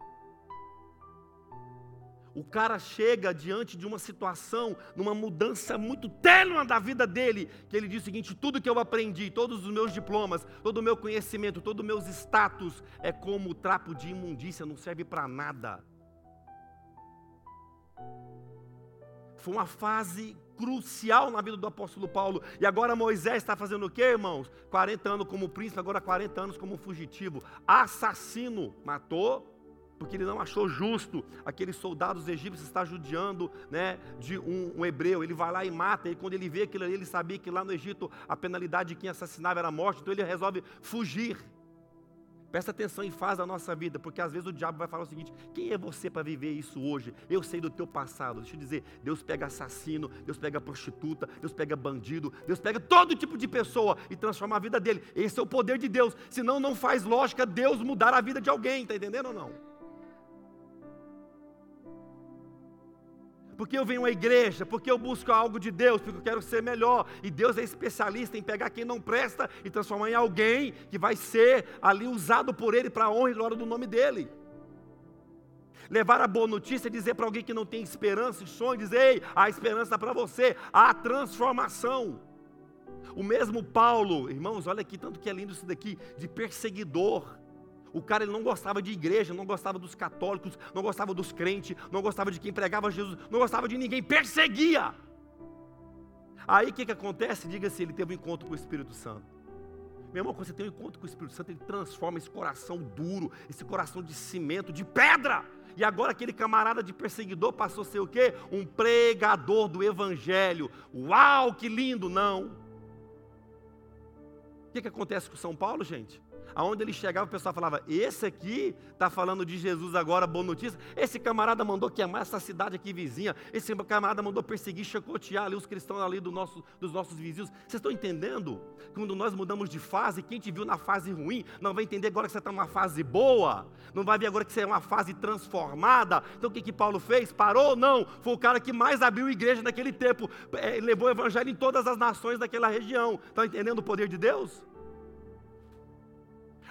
O cara chega diante de uma situação, numa mudança muito tênua da vida dele, que ele diz o seguinte: tudo que eu aprendi, todos os meus diplomas, todo o meu conhecimento, todos os meus status, é como trapo de imundícia, não serve para nada. Foi uma fase crucial na vida do apóstolo Paulo. E agora Moisés está fazendo o que, irmãos? 40 anos como príncipe, agora 40 anos como fugitivo. Assassino, matou, porque ele não achou justo aqueles soldados egípcios estar judiando né, de um, um, hebreu. Ele vai lá e mata, e quando ele vê aquilo ali, ele sabia que lá no Egito a penalidade de quem assassinava era a morte, então ele resolve fugir. Presta atenção em fase da nossa vida, porque às vezes o diabo vai falar o seguinte: quem é você para viver isso hoje? Eu sei do teu passado. Deixa eu dizer: Deus pega assassino, Deus pega prostituta, Deus pega bandido, Deus pega todo tipo de pessoa e transforma a vida dele. Esse é o poder de Deus. Senão não faz lógica Deus mudar a vida de alguém, está entendendo ou não? Porque eu venho à igreja, porque eu busco algo de Deus, porque eu quero ser melhor. E Deus é especialista em pegar quem não presta e transformar em alguém que vai ser ali usado por Ele para a honra e glória do nome dEle. Levar a boa notícia, dizer para alguém que não tem esperança e sonho, dizer, ei, há esperança para você, há transformação. O mesmo Paulo, irmãos, olha aqui, tanto que é lindo isso daqui, de perseguidor. O cara ele não gostava de igreja, não gostava dos católicos, não gostava dos crentes, não gostava de quem pregava Jesus, não gostava de ninguém, perseguia. Aí o que, que acontece? Diga-se, ele teve um encontro com o Espírito Santo. Meu irmão, quando você tem um encontro com o Espírito Santo, ele transforma esse coração duro, esse coração de cimento, de pedra. E agora aquele camarada de perseguidor passou a ser o quê? Um pregador do Evangelho. Uau, que lindo! Não. O que, que acontece com São Paulo, gente? Aonde ele chegava, o pessoal falava: Esse aqui está falando de Jesus agora, boa notícia. Esse camarada mandou queimar essa cidade aqui vizinha. Esse camarada mandou perseguir, chacotear ali os cristãos ali do nosso, dos nossos vizinhos. Vocês estão entendendo? Quando nós mudamos de fase, quem te viu na fase ruim, não vai entender agora que você está numa fase boa. Não vai ver agora que você é uma fase transformada. Então o que, que Paulo fez? Parou? Não. Foi o cara que mais abriu igreja naquele tempo. É, levou o evangelho em todas as nações daquela região. Estão entendendo o poder de Deus?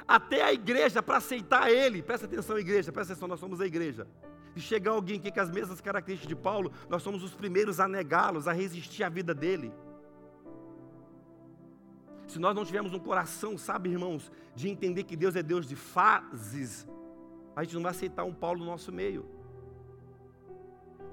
Até a igreja para aceitar ele. Presta atenção, igreja, presta atenção, nós somos a igreja. Se chegar alguém aqui com as mesmas características de Paulo, nós somos os primeiros a negá-los, a resistir à vida dele. Se nós não tivermos um coração, sabe, irmãos, de entender que Deus é Deus de fases, a gente não vai aceitar um Paulo no nosso meio.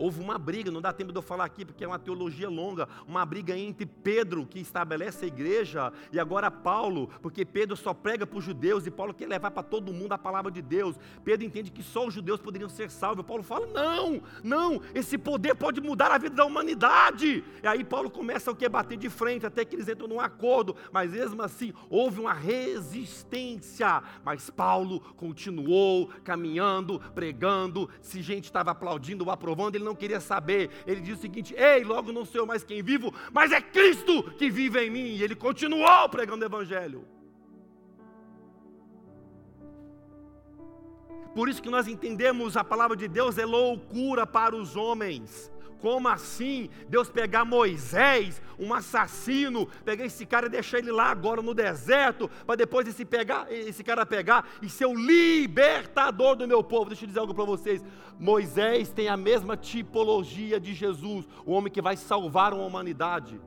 Houve uma briga, não dá tempo de eu falar aqui porque é uma teologia longa, uma briga entre Pedro, que estabelece a igreja, e agora Paulo, porque Pedro só prega para os judeus e Paulo quer levar para todo mundo a palavra de Deus. Pedro entende que só os judeus poderiam ser salvos. Paulo fala: não, não, esse poder pode mudar a vida da humanidade. E aí Paulo começa o que? Bater de frente, até que eles entram num acordo, mas mesmo assim houve uma resistência. Mas Paulo continuou caminhando, pregando. Se gente estava aplaudindo ou aprovando, ele não não queria saber. Ele diz o seguinte: Ei, logo não sou eu mais quem vivo, mas é Cristo que vive em mim. E ele continuou pregando o Evangelho. Por isso que nós entendemos a palavra de Deus é loucura para os homens. Como assim Deus pegar Moisés, um assassino, pegar esse cara e deixar ele lá agora no deserto, para depois esse, pegar, esse cara pegar e ser o libertador do meu povo? Deixa eu dizer algo para vocês. Moisés tem a mesma tipologia de Jesus, o homem que vai salvar uma humanidade,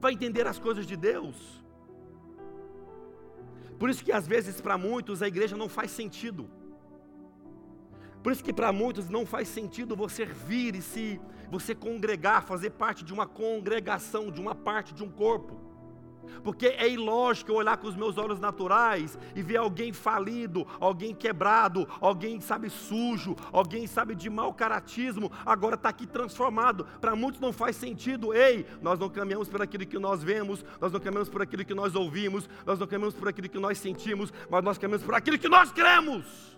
vai entender as coisas de Deus. Por isso que às vezes para muitos a igreja não faz sentido. Por isso que para muitos não faz sentido você vir e se você congregar, fazer parte de uma congregação, de uma parte de um corpo. Porque é ilógico eu olhar com os meus olhos naturais e ver alguém falido, alguém quebrado, alguém, sabe, sujo, alguém, sabe, de mau caratismo, agora está aqui transformado. Para muitos não faz sentido. Ei, nós não caminhamos por aquilo que nós vemos, nós não caminhamos por aquilo que nós ouvimos, nós não caminhamos por aquilo que nós sentimos, mas nós caminhamos por aquilo que nós cremos.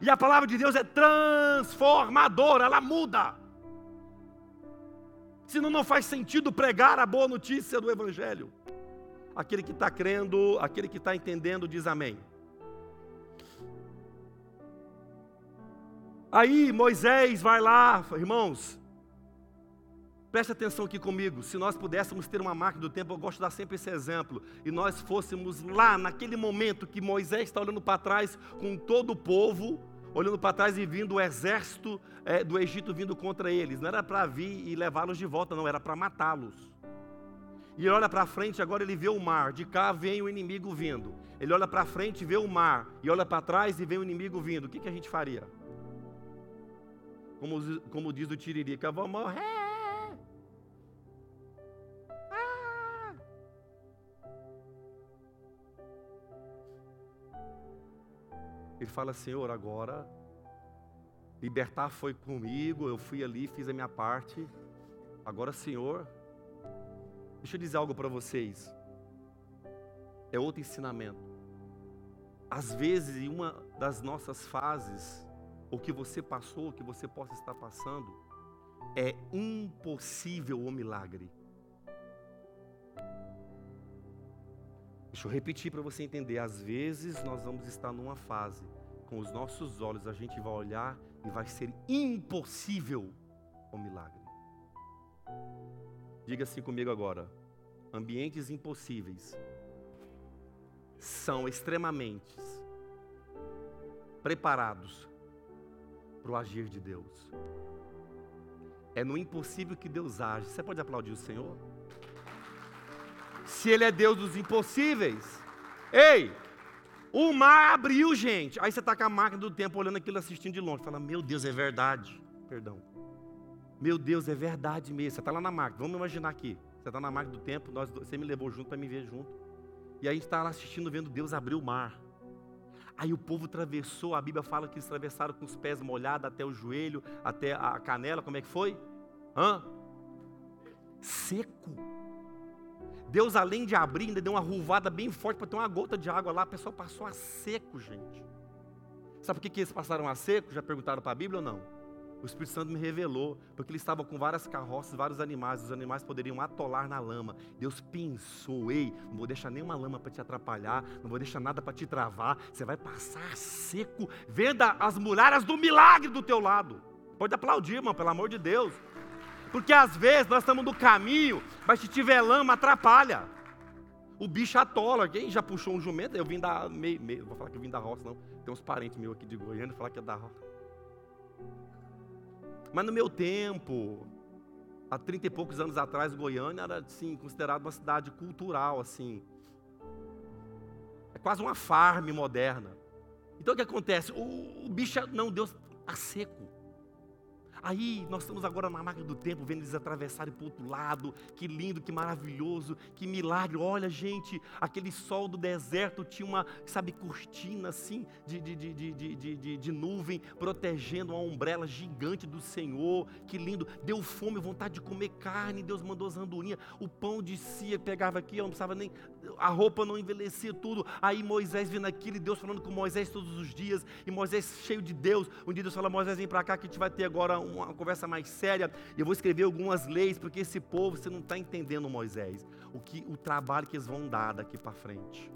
E a palavra de Deus é transformadora, ela muda. Senão não faz sentido pregar a boa notícia do Evangelho. Aquele que está crendo, aquele que está entendendo, diz amém. Aí Moisés vai lá, irmãos, preste atenção aqui comigo. Se nós pudéssemos ter uma máquina do tempo, eu gosto de dar sempre esse exemplo, e nós fôssemos lá, naquele momento que Moisés está olhando para trás com todo o povo, olhando para trás e vindo o exército é, do Egito vindo contra eles. Não era para vir e levá-los de volta, não, era para matá-los. E ele olha para frente, agora ele vê o mar. De cá vem o inimigo vindo. Ele olha para frente e vê o mar. E olha para trás e vê o inimigo vindo. O que, que a gente faria? Como, como diz o Tiririca, vou morrer. Ele fala: Senhor, agora libertar foi comigo, eu fui ali, fiz a minha parte. Agora, Senhor, deixa eu dizer algo para vocês. É outro ensinamento. Às vezes, em uma das nossas fases, o que você passou, o que você possa estar passando, é impossível o milagre. Deixa eu repetir para você entender. Às vezes nós vamos estar numa fase, com os nossos olhos a gente vai olhar e vai ser impossível o milagre. Diga assim comigo agora: ambientes impossíveis são extremamente preparados para o agir de Deus. É no impossível que Deus age. Você pode aplaudir o Senhor? Se Ele é Deus dos impossíveis. Ei, o mar abriu, gente. Aí você está com a máquina do tempo olhando aquilo, assistindo de longe. Fala, meu Deus, é verdade. Perdão. Meu Deus, é verdade mesmo. Você está lá na máquina. Vamos imaginar aqui. Você está na máquina do tempo, nós, você me levou junto para me ver junto. E aí a gente está lá assistindo, vendo Deus abrir o mar. Aí o povo atravessou, a Bíblia fala que eles atravessaram com os pés molhados até o joelho, até a canela, como é que foi? Hã? Seco. Deus, além de abrir, ainda deu uma ruvada bem forte para ter uma gota de água lá. A pessoa passou a seco, gente. Sabe por que, que eles passaram a seco? Já perguntaram para a Bíblia ou não? O Espírito Santo me revelou, porque ele estava com várias carroças, vários animais, os animais poderiam atolar na lama. Deus pensou: ei, não vou deixar nenhuma lama para te atrapalhar, não vou deixar nada para te travar, você vai passar seco, vendo as muralhas do milagre do teu lado. Pode aplaudir, irmão, pelo amor de Deus. Porque às vezes nós estamos no caminho, mas se tiver lama, atrapalha. O bicho atola. Quem já puxou um jumento? Eu vim da. Meio, meio, vou falar que eu vim da roça, não. Tem uns parentes meus aqui de Goiânia, falar que é da roça. Mas no meu tempo, há trinta e poucos anos atrás, Goiânia era assim, considerada uma cidade cultural, assim. É quase uma farm moderna. Então o que acontece? O, o bicho, não, Deus a seco. Aí nós estamos agora na máquina do tempo, vendo eles atravessarem para o outro lado. Que lindo, que maravilhoso, que milagre. Olha, gente, aquele sol do deserto tinha uma, sabe, cortina assim de, de, de, de, de, de, de nuvem, protegendo uma ombrela gigante do Senhor. Que lindo. Deu fome, vontade de comer carne. Deus mandou as andorinhas. O pão descia, pegava aqui, eu não precisava nem. A roupa não envelhecia tudo. Aí Moisés vindo aquilo e Deus falando com Moisés todos os dias. E Moisés cheio de Deus. Um dia Deus fala: Moisés, vem para cá que a gente vai ter agora um uma conversa mais séria, e eu vou escrever algumas leis, porque esse povo, você não está entendendo, Moisés, o, que, o trabalho que eles vão dar daqui para frente.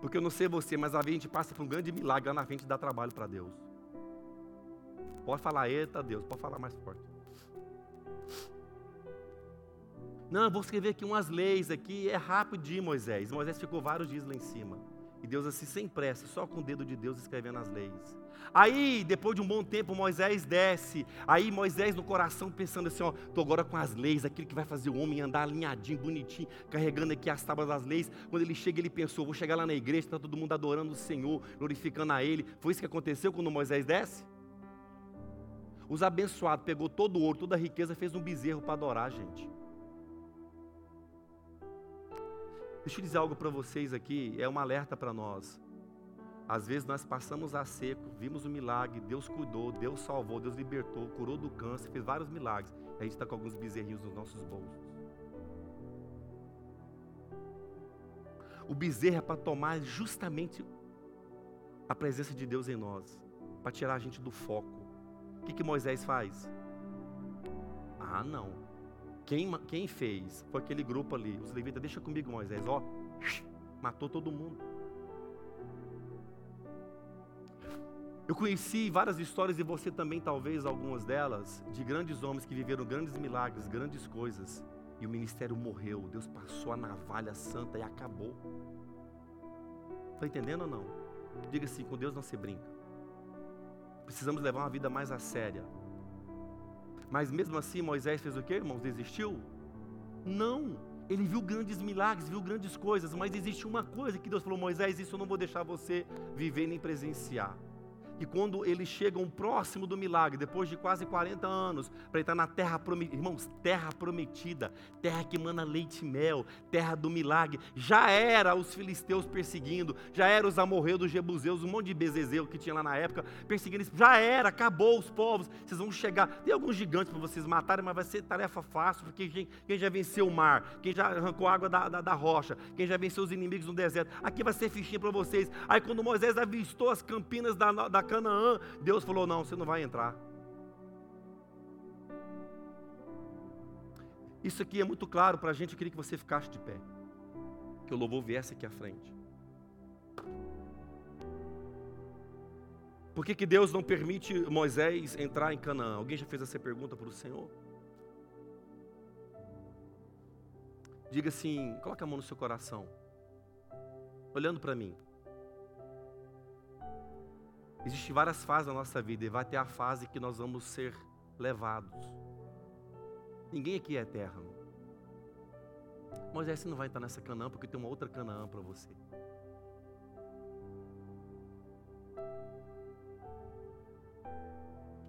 Porque eu não sei você, mas a gente passa por um grande milagre lá na frente e dá trabalho para Deus. Pode falar, eita Deus, pode falar mais forte. Não, eu vou escrever aqui umas leis aqui, é rapidinho, Moisés. Moisés ficou vários dias lá em cima. E Deus assim, sem pressa, só com o dedo de Deus escrevendo as leis. Aí, depois de um bom tempo, Moisés desce. Aí Moisés no coração pensando assim, ó, tô agora com as leis, aquilo que vai fazer o homem andar alinhadinho, bonitinho, carregando aqui as tábuas das leis. Quando ele chega, ele pensou, vou chegar lá na igreja, está todo mundo adorando o Senhor, glorificando a Ele. Foi isso que aconteceu quando Moisés desce? Os abençoados pegou todo o ouro, toda a riqueza, fez um bezerro para adorar, gente. Deixa eu dizer algo para vocês aqui, é um alerta para nós. Às vezes nós passamos a seco, vimos o milagre, Deus cuidou, Deus salvou, Deus libertou, curou do câncer, fez vários milagres. A gente está com alguns bezerrinhos nos nossos bolsos. O bezerro é para tomar justamente a presença de Deus em nós, para tirar a gente do foco. O que, que Moisés faz? Ah, não. Quem, quem fez foi aquele grupo ali, os levitas, deixa comigo Moisés, ó, matou todo mundo. Eu conheci várias histórias, e você também, talvez, algumas delas, de grandes homens que viveram grandes milagres, grandes coisas, e o ministério morreu. Deus passou a navalha santa e acabou. Está entendendo ou não? Diga assim: com Deus não se brinca. Precisamos levar uma vida mais a séria. Mas mesmo assim, Moisés fez o que, irmãos? Desistiu? Não. Ele viu grandes milagres, viu grandes coisas, mas existe uma coisa que Deus falou: Moisés, isso eu não vou deixar você viver nem presenciar que quando eles chegam próximo do milagre, depois de quase 40 anos, para entrar na terra prometida, irmãos, terra prometida, terra que mana leite e mel, terra do milagre, já era os filisteus perseguindo, já era os amorreus dos jebuseus, um monte de bezezeu que tinha lá na época, perseguindo, já era, acabou os povos, vocês vão chegar, tem alguns gigantes para vocês matarem, mas vai ser tarefa fácil, porque quem, quem já venceu o mar, quem já arrancou água da, da, da rocha, quem já venceu os inimigos no deserto, aqui vai ser fichinha para vocês, aí quando Moisés avistou as campinas da, da Canaã, Deus falou: não, você não vai entrar. Isso aqui é muito claro para a gente, eu queria que você ficasse de pé. Que o louvor viesse aqui à frente. Por que, que Deus não permite Moisés entrar em Canaã? Alguém já fez essa pergunta para o Senhor? Diga assim, coloca a mão no seu coração. Olhando para mim. Existem várias fases na nossa vida e vai ter a fase que nós vamos ser levados. Ninguém aqui é eterno. Moisés, você não vai estar nessa Canaã porque tem uma outra Canaã para você.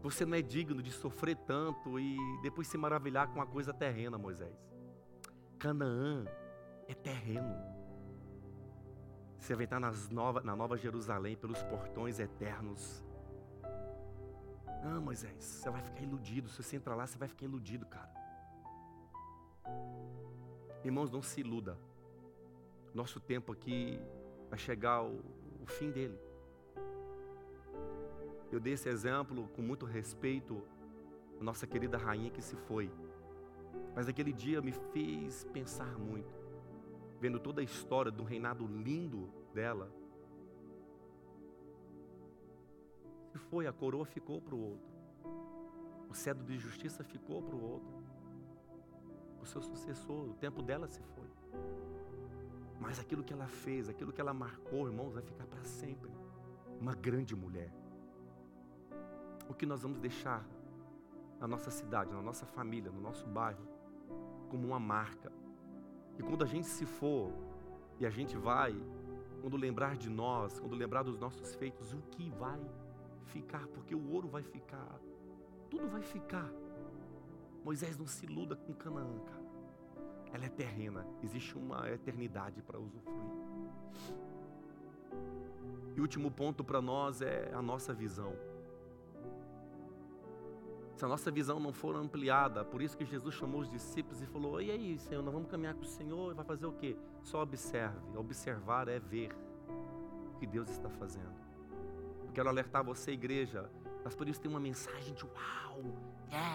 Você não é digno de sofrer tanto e depois se maravilhar com uma coisa terrena, Moisés. Canaã é terreno. Vai estar nas nova, na Nova Jerusalém, pelos portões eternos. Não, Moisés, você vai ficar iludido. Se você entrar lá, você vai ficar iludido, cara. Irmãos, não se iluda. Nosso tempo aqui vai chegar o, o fim dele. Eu dei esse exemplo com muito respeito à nossa querida rainha que se foi. Mas aquele dia me fez pensar muito, vendo toda a história do reinado lindo dela. Se foi, a coroa ficou para o outro. O cedro de justiça ficou para o outro. O seu sucessor, o tempo dela se foi. Mas aquilo que ela fez, aquilo que ela marcou, irmãos, vai ficar para sempre. Uma grande mulher o que nós vamos deixar na nossa cidade, na nossa família, no nosso bairro, como uma marca. E quando a gente se for e a gente vai, quando lembrar de nós, quando lembrar dos nossos feitos, o que vai ficar? Porque o ouro vai ficar, tudo vai ficar. Moisés não se iluda com Canaã, cara. Ela é terrena, existe uma eternidade para usufruir. E o último ponto para nós é a nossa visão se a nossa visão não for ampliada, por isso que Jesus chamou os discípulos e falou: E aí, Senhor, nós vamos caminhar com o Senhor e vai fazer o quê? Só observe. Observar é ver o que Deus está fazendo. Eu quero alertar você, igreja. Nós isso tem uma mensagem de uau,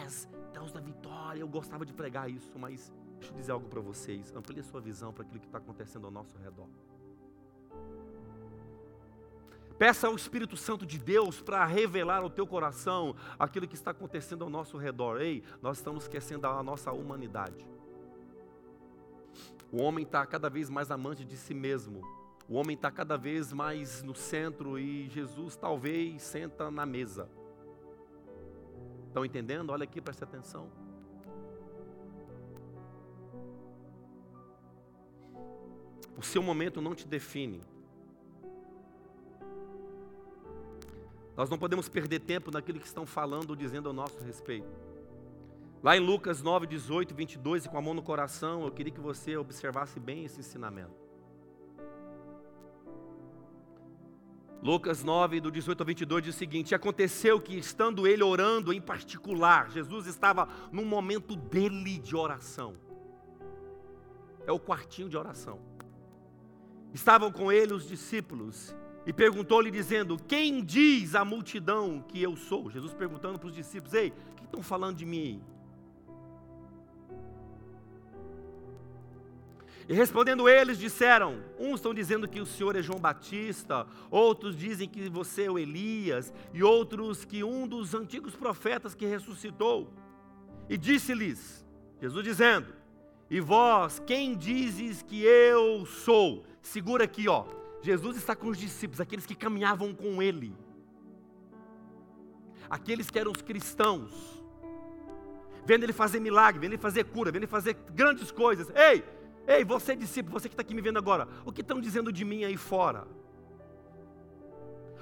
yes, Deus da vitória. Eu gostava de pregar isso, mas deixa eu dizer algo para vocês. Amplie a sua visão para aquilo que está acontecendo ao nosso redor. Peça ao Espírito Santo de Deus para revelar ao teu coração aquilo que está acontecendo ao nosso redor. Ei, nós estamos esquecendo a nossa humanidade. O homem está cada vez mais amante de si mesmo. O homem está cada vez mais no centro e Jesus talvez senta na mesa. Estão entendendo? Olha aqui, preste atenção. O seu momento não te define. Nós não podemos perder tempo naquilo que estão falando ou dizendo ao nosso respeito. Lá em Lucas 9, 18, 22, e com a mão no coração, eu queria que você observasse bem esse ensinamento. Lucas 9, do 18 ao 22, diz o seguinte: Aconteceu que, estando ele orando em particular, Jesus estava num momento dele de oração. É o quartinho de oração. Estavam com ele os discípulos, e perguntou-lhe, dizendo: Quem diz a multidão que eu sou? Jesus perguntando para os discípulos: Ei, o que estão falando de mim? E respondendo eles, disseram: Uns estão dizendo que o Senhor é João Batista, outros dizem que você é o Elias, e outros que um dos antigos profetas que ressuscitou. E disse-lhes, Jesus dizendo: E vós, quem dizes que eu sou? Segura aqui, ó. Jesus está com os discípulos, aqueles que caminhavam com Ele, aqueles que eram os cristãos, vendo Ele fazer milagre, vendo Ele fazer cura, vendo Ele fazer grandes coisas. Ei, ei, você discípulo, você que está aqui me vendo agora, o que estão dizendo de mim aí fora?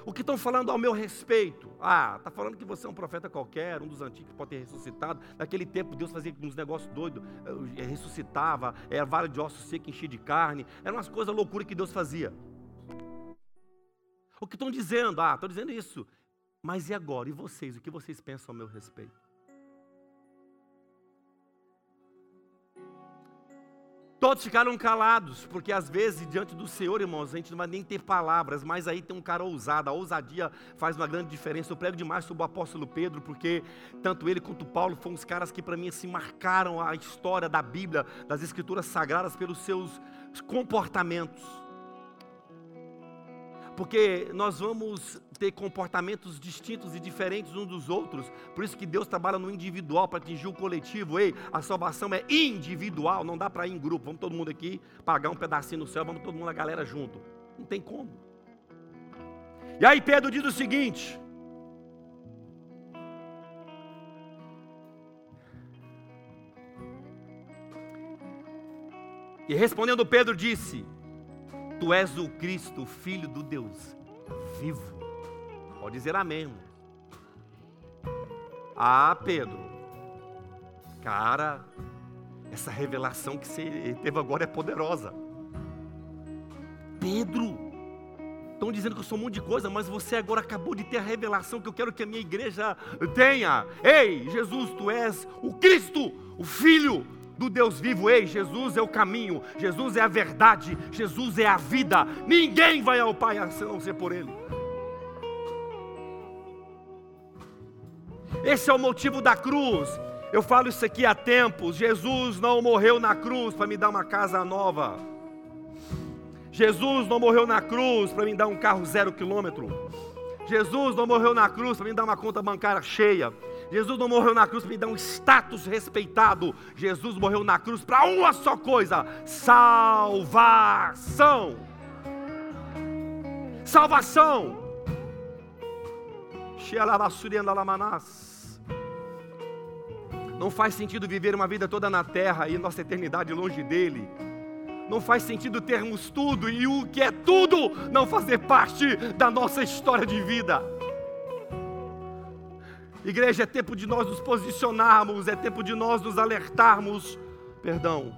O que estão falando ao meu respeito? Ah, está falando que você é um profeta qualquer, um dos antigos que pode ter ressuscitado. Naquele tempo Deus fazia uns negócios doidos, eh, ressuscitava, era vara de ossos seca enchia de carne, eram umas coisas loucuras que Deus fazia. O que estão dizendo? Ah, estão dizendo isso. Mas e agora? E vocês? O que vocês pensam ao meu respeito? Todos ficaram calados, porque às vezes, diante do Senhor, irmãos, a gente não vai nem ter palavras, mas aí tem um cara ousado, a ousadia faz uma grande diferença. Eu prego demais sobre o apóstolo Pedro, porque tanto ele quanto Paulo foram os caras que, para mim, se marcaram a história da Bíblia, das Escrituras Sagradas, pelos seus comportamentos. Porque nós vamos ter comportamentos distintos e diferentes uns dos outros. Por isso que Deus trabalha no individual para atingir o coletivo. Ei, a salvação é individual, não dá para ir em grupo. Vamos todo mundo aqui pagar um pedacinho no céu, vamos todo mundo a galera junto. Não tem como. E aí Pedro diz o seguinte: E respondendo Pedro disse: Tu és o Cristo, filho do Deus vivo. Pode dizer amém. Ah, Pedro. Cara, essa revelação que você teve agora é poderosa. Pedro, estão dizendo que eu sou um monte de coisa, mas você agora acabou de ter a revelação que eu quero que a minha igreja tenha. Ei, Jesus, tu és o Cristo, o Filho do Deus vivo. Ei, Jesus é o caminho, Jesus é a verdade, Jesus é a vida. Ninguém vai ao Pai a não ser por Ele. Esse é o motivo da cruz. Eu falo isso aqui há tempos. Jesus não morreu na cruz para me dar uma casa nova. Jesus não morreu na cruz para me dar um carro zero quilômetro. Jesus não morreu na cruz para me dar uma conta bancária cheia. Jesus não morreu na cruz para me dar um status respeitado. Jesus morreu na cruz para uma só coisa: salvação. Salvação. Não faz sentido viver uma vida toda na terra e nossa eternidade longe dele. Não faz sentido termos tudo e o que é tudo não fazer parte da nossa história de vida. Igreja, é tempo de nós nos posicionarmos, é tempo de nós nos alertarmos. Perdão,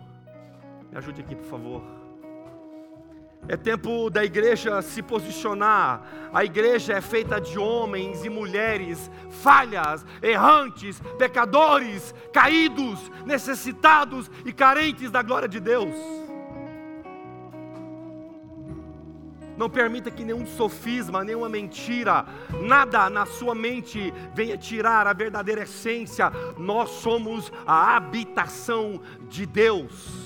me ajude aqui, por favor. É tempo da igreja se posicionar. A igreja é feita de homens e mulheres falhas, errantes, pecadores, caídos, necessitados e carentes da glória de Deus. Não permita que nenhum sofisma, nenhuma mentira, nada na sua mente venha tirar a verdadeira essência. Nós somos a habitação de Deus.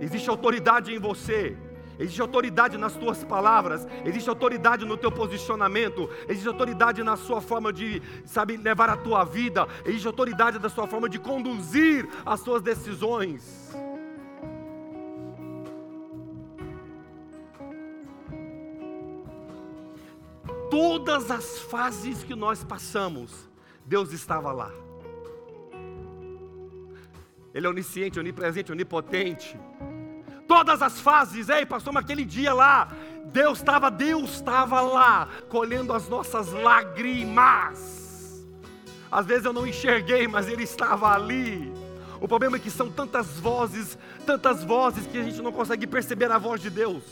Existe autoridade em você. Existe autoridade nas tuas palavras, existe autoridade no teu posicionamento, existe autoridade na sua forma de, sabe, levar a tua vida, existe autoridade na sua forma de conduzir as suas decisões. Todas as fases que nós passamos, Deus estava lá. Ele é onisciente, onipresente, onipotente. Todas as fases, ei, pastor, aquele dia lá, Deus estava, Deus estava lá, colhendo as nossas lágrimas. Às vezes eu não enxerguei, mas Ele estava ali. O problema é que são tantas vozes, tantas vozes que a gente não consegue perceber a voz de Deus.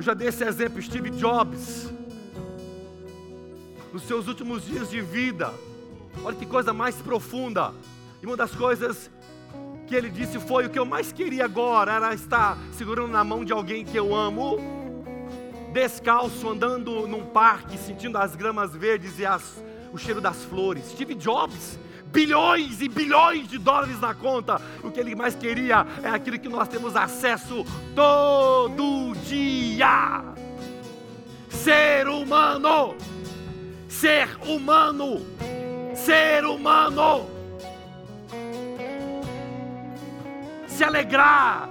Eu já dei esse exemplo, Steve Jobs, nos seus últimos dias de vida, olha que coisa mais profunda. E uma das coisas que ele disse foi: o que eu mais queria agora era estar segurando na mão de alguém que eu amo, descalço, andando num parque, sentindo as gramas verdes e as, o cheiro das flores. Steve Jobs bilhões e bilhões de dólares na conta. O que ele mais queria é aquilo que nós temos acesso todo dia. Ser humano, ser humano, ser humano. Se alegrar,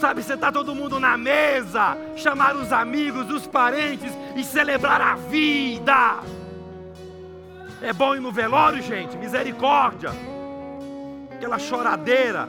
sabe, sentar todo mundo na mesa, chamar os amigos, os parentes e celebrar a vida. É bom ir no velório, gente, misericórdia. Aquela choradeira.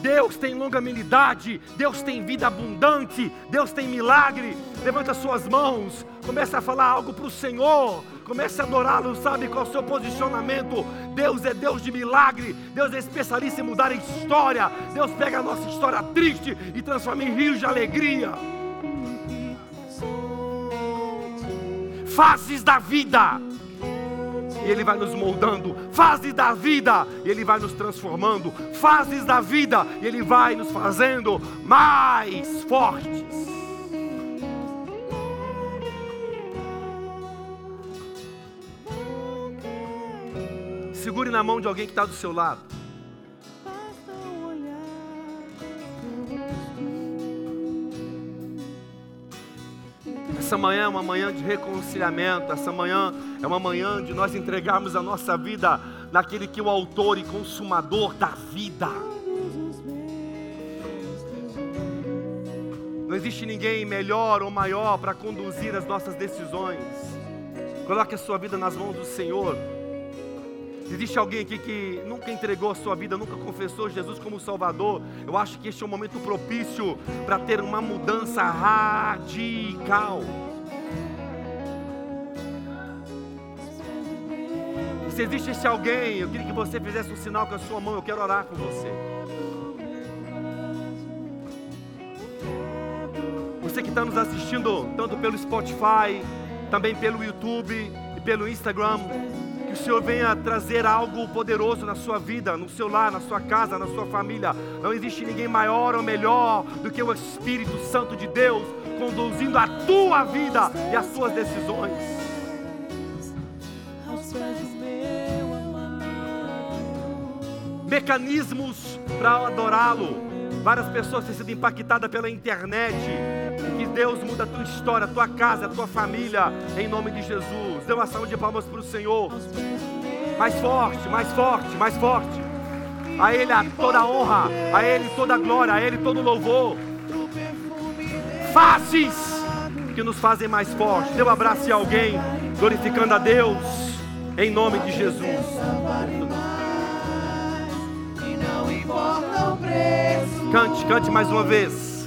Deus tem longanimidade, Deus tem vida abundante, Deus tem milagre. Levanta suas mãos, comece a falar algo para o Senhor, comece a adorá-lo, sabe qual é o seu posicionamento. Deus é Deus de milagre, Deus é especialista em mudar a história. Deus pega a nossa história triste e transforma em rios de alegria. Fases da vida. E Ele vai nos moldando, fases da vida, e Ele vai nos transformando, fases da vida, e Ele vai nos fazendo mais fortes. Segure na mão de alguém que está do seu lado. Essa manhã é uma manhã de reconciliamento, essa manhã é uma manhã de nós entregarmos a nossa vida naquele que é o autor e consumador da vida. Não existe ninguém melhor ou maior para conduzir as nossas decisões. Coloque a sua vida nas mãos do Senhor. Existe alguém aqui que nunca entregou a sua vida, nunca confessou Jesus como Salvador? Eu acho que este é um momento propício para ter uma mudança radical. Se existe esse alguém, eu queria que você fizesse um sinal com a sua mão, eu quero orar com você. Você que está nos assistindo, tanto pelo Spotify, também pelo YouTube e pelo Instagram, que o Senhor venha trazer algo poderoso na sua vida, no seu lar, na sua casa, na sua família. Não existe ninguém maior ou melhor do que o Espírito Santo de Deus conduzindo a tua vida e as suas decisões. Mecanismos para adorá-lo. Várias pessoas têm sido impactadas pela internet que Deus muda a tua história, a tua casa, a tua família, em nome de Jesus. Dê uma salva de palmas para o Senhor. Mais forte, mais forte, mais forte. A Ele toda a honra, a Ele toda a glória, a Ele todo o louvor. Faces que nos fazem mais fortes. Dê um abraço a alguém, glorificando a Deus, em nome de Jesus. Cante, cante mais uma vez.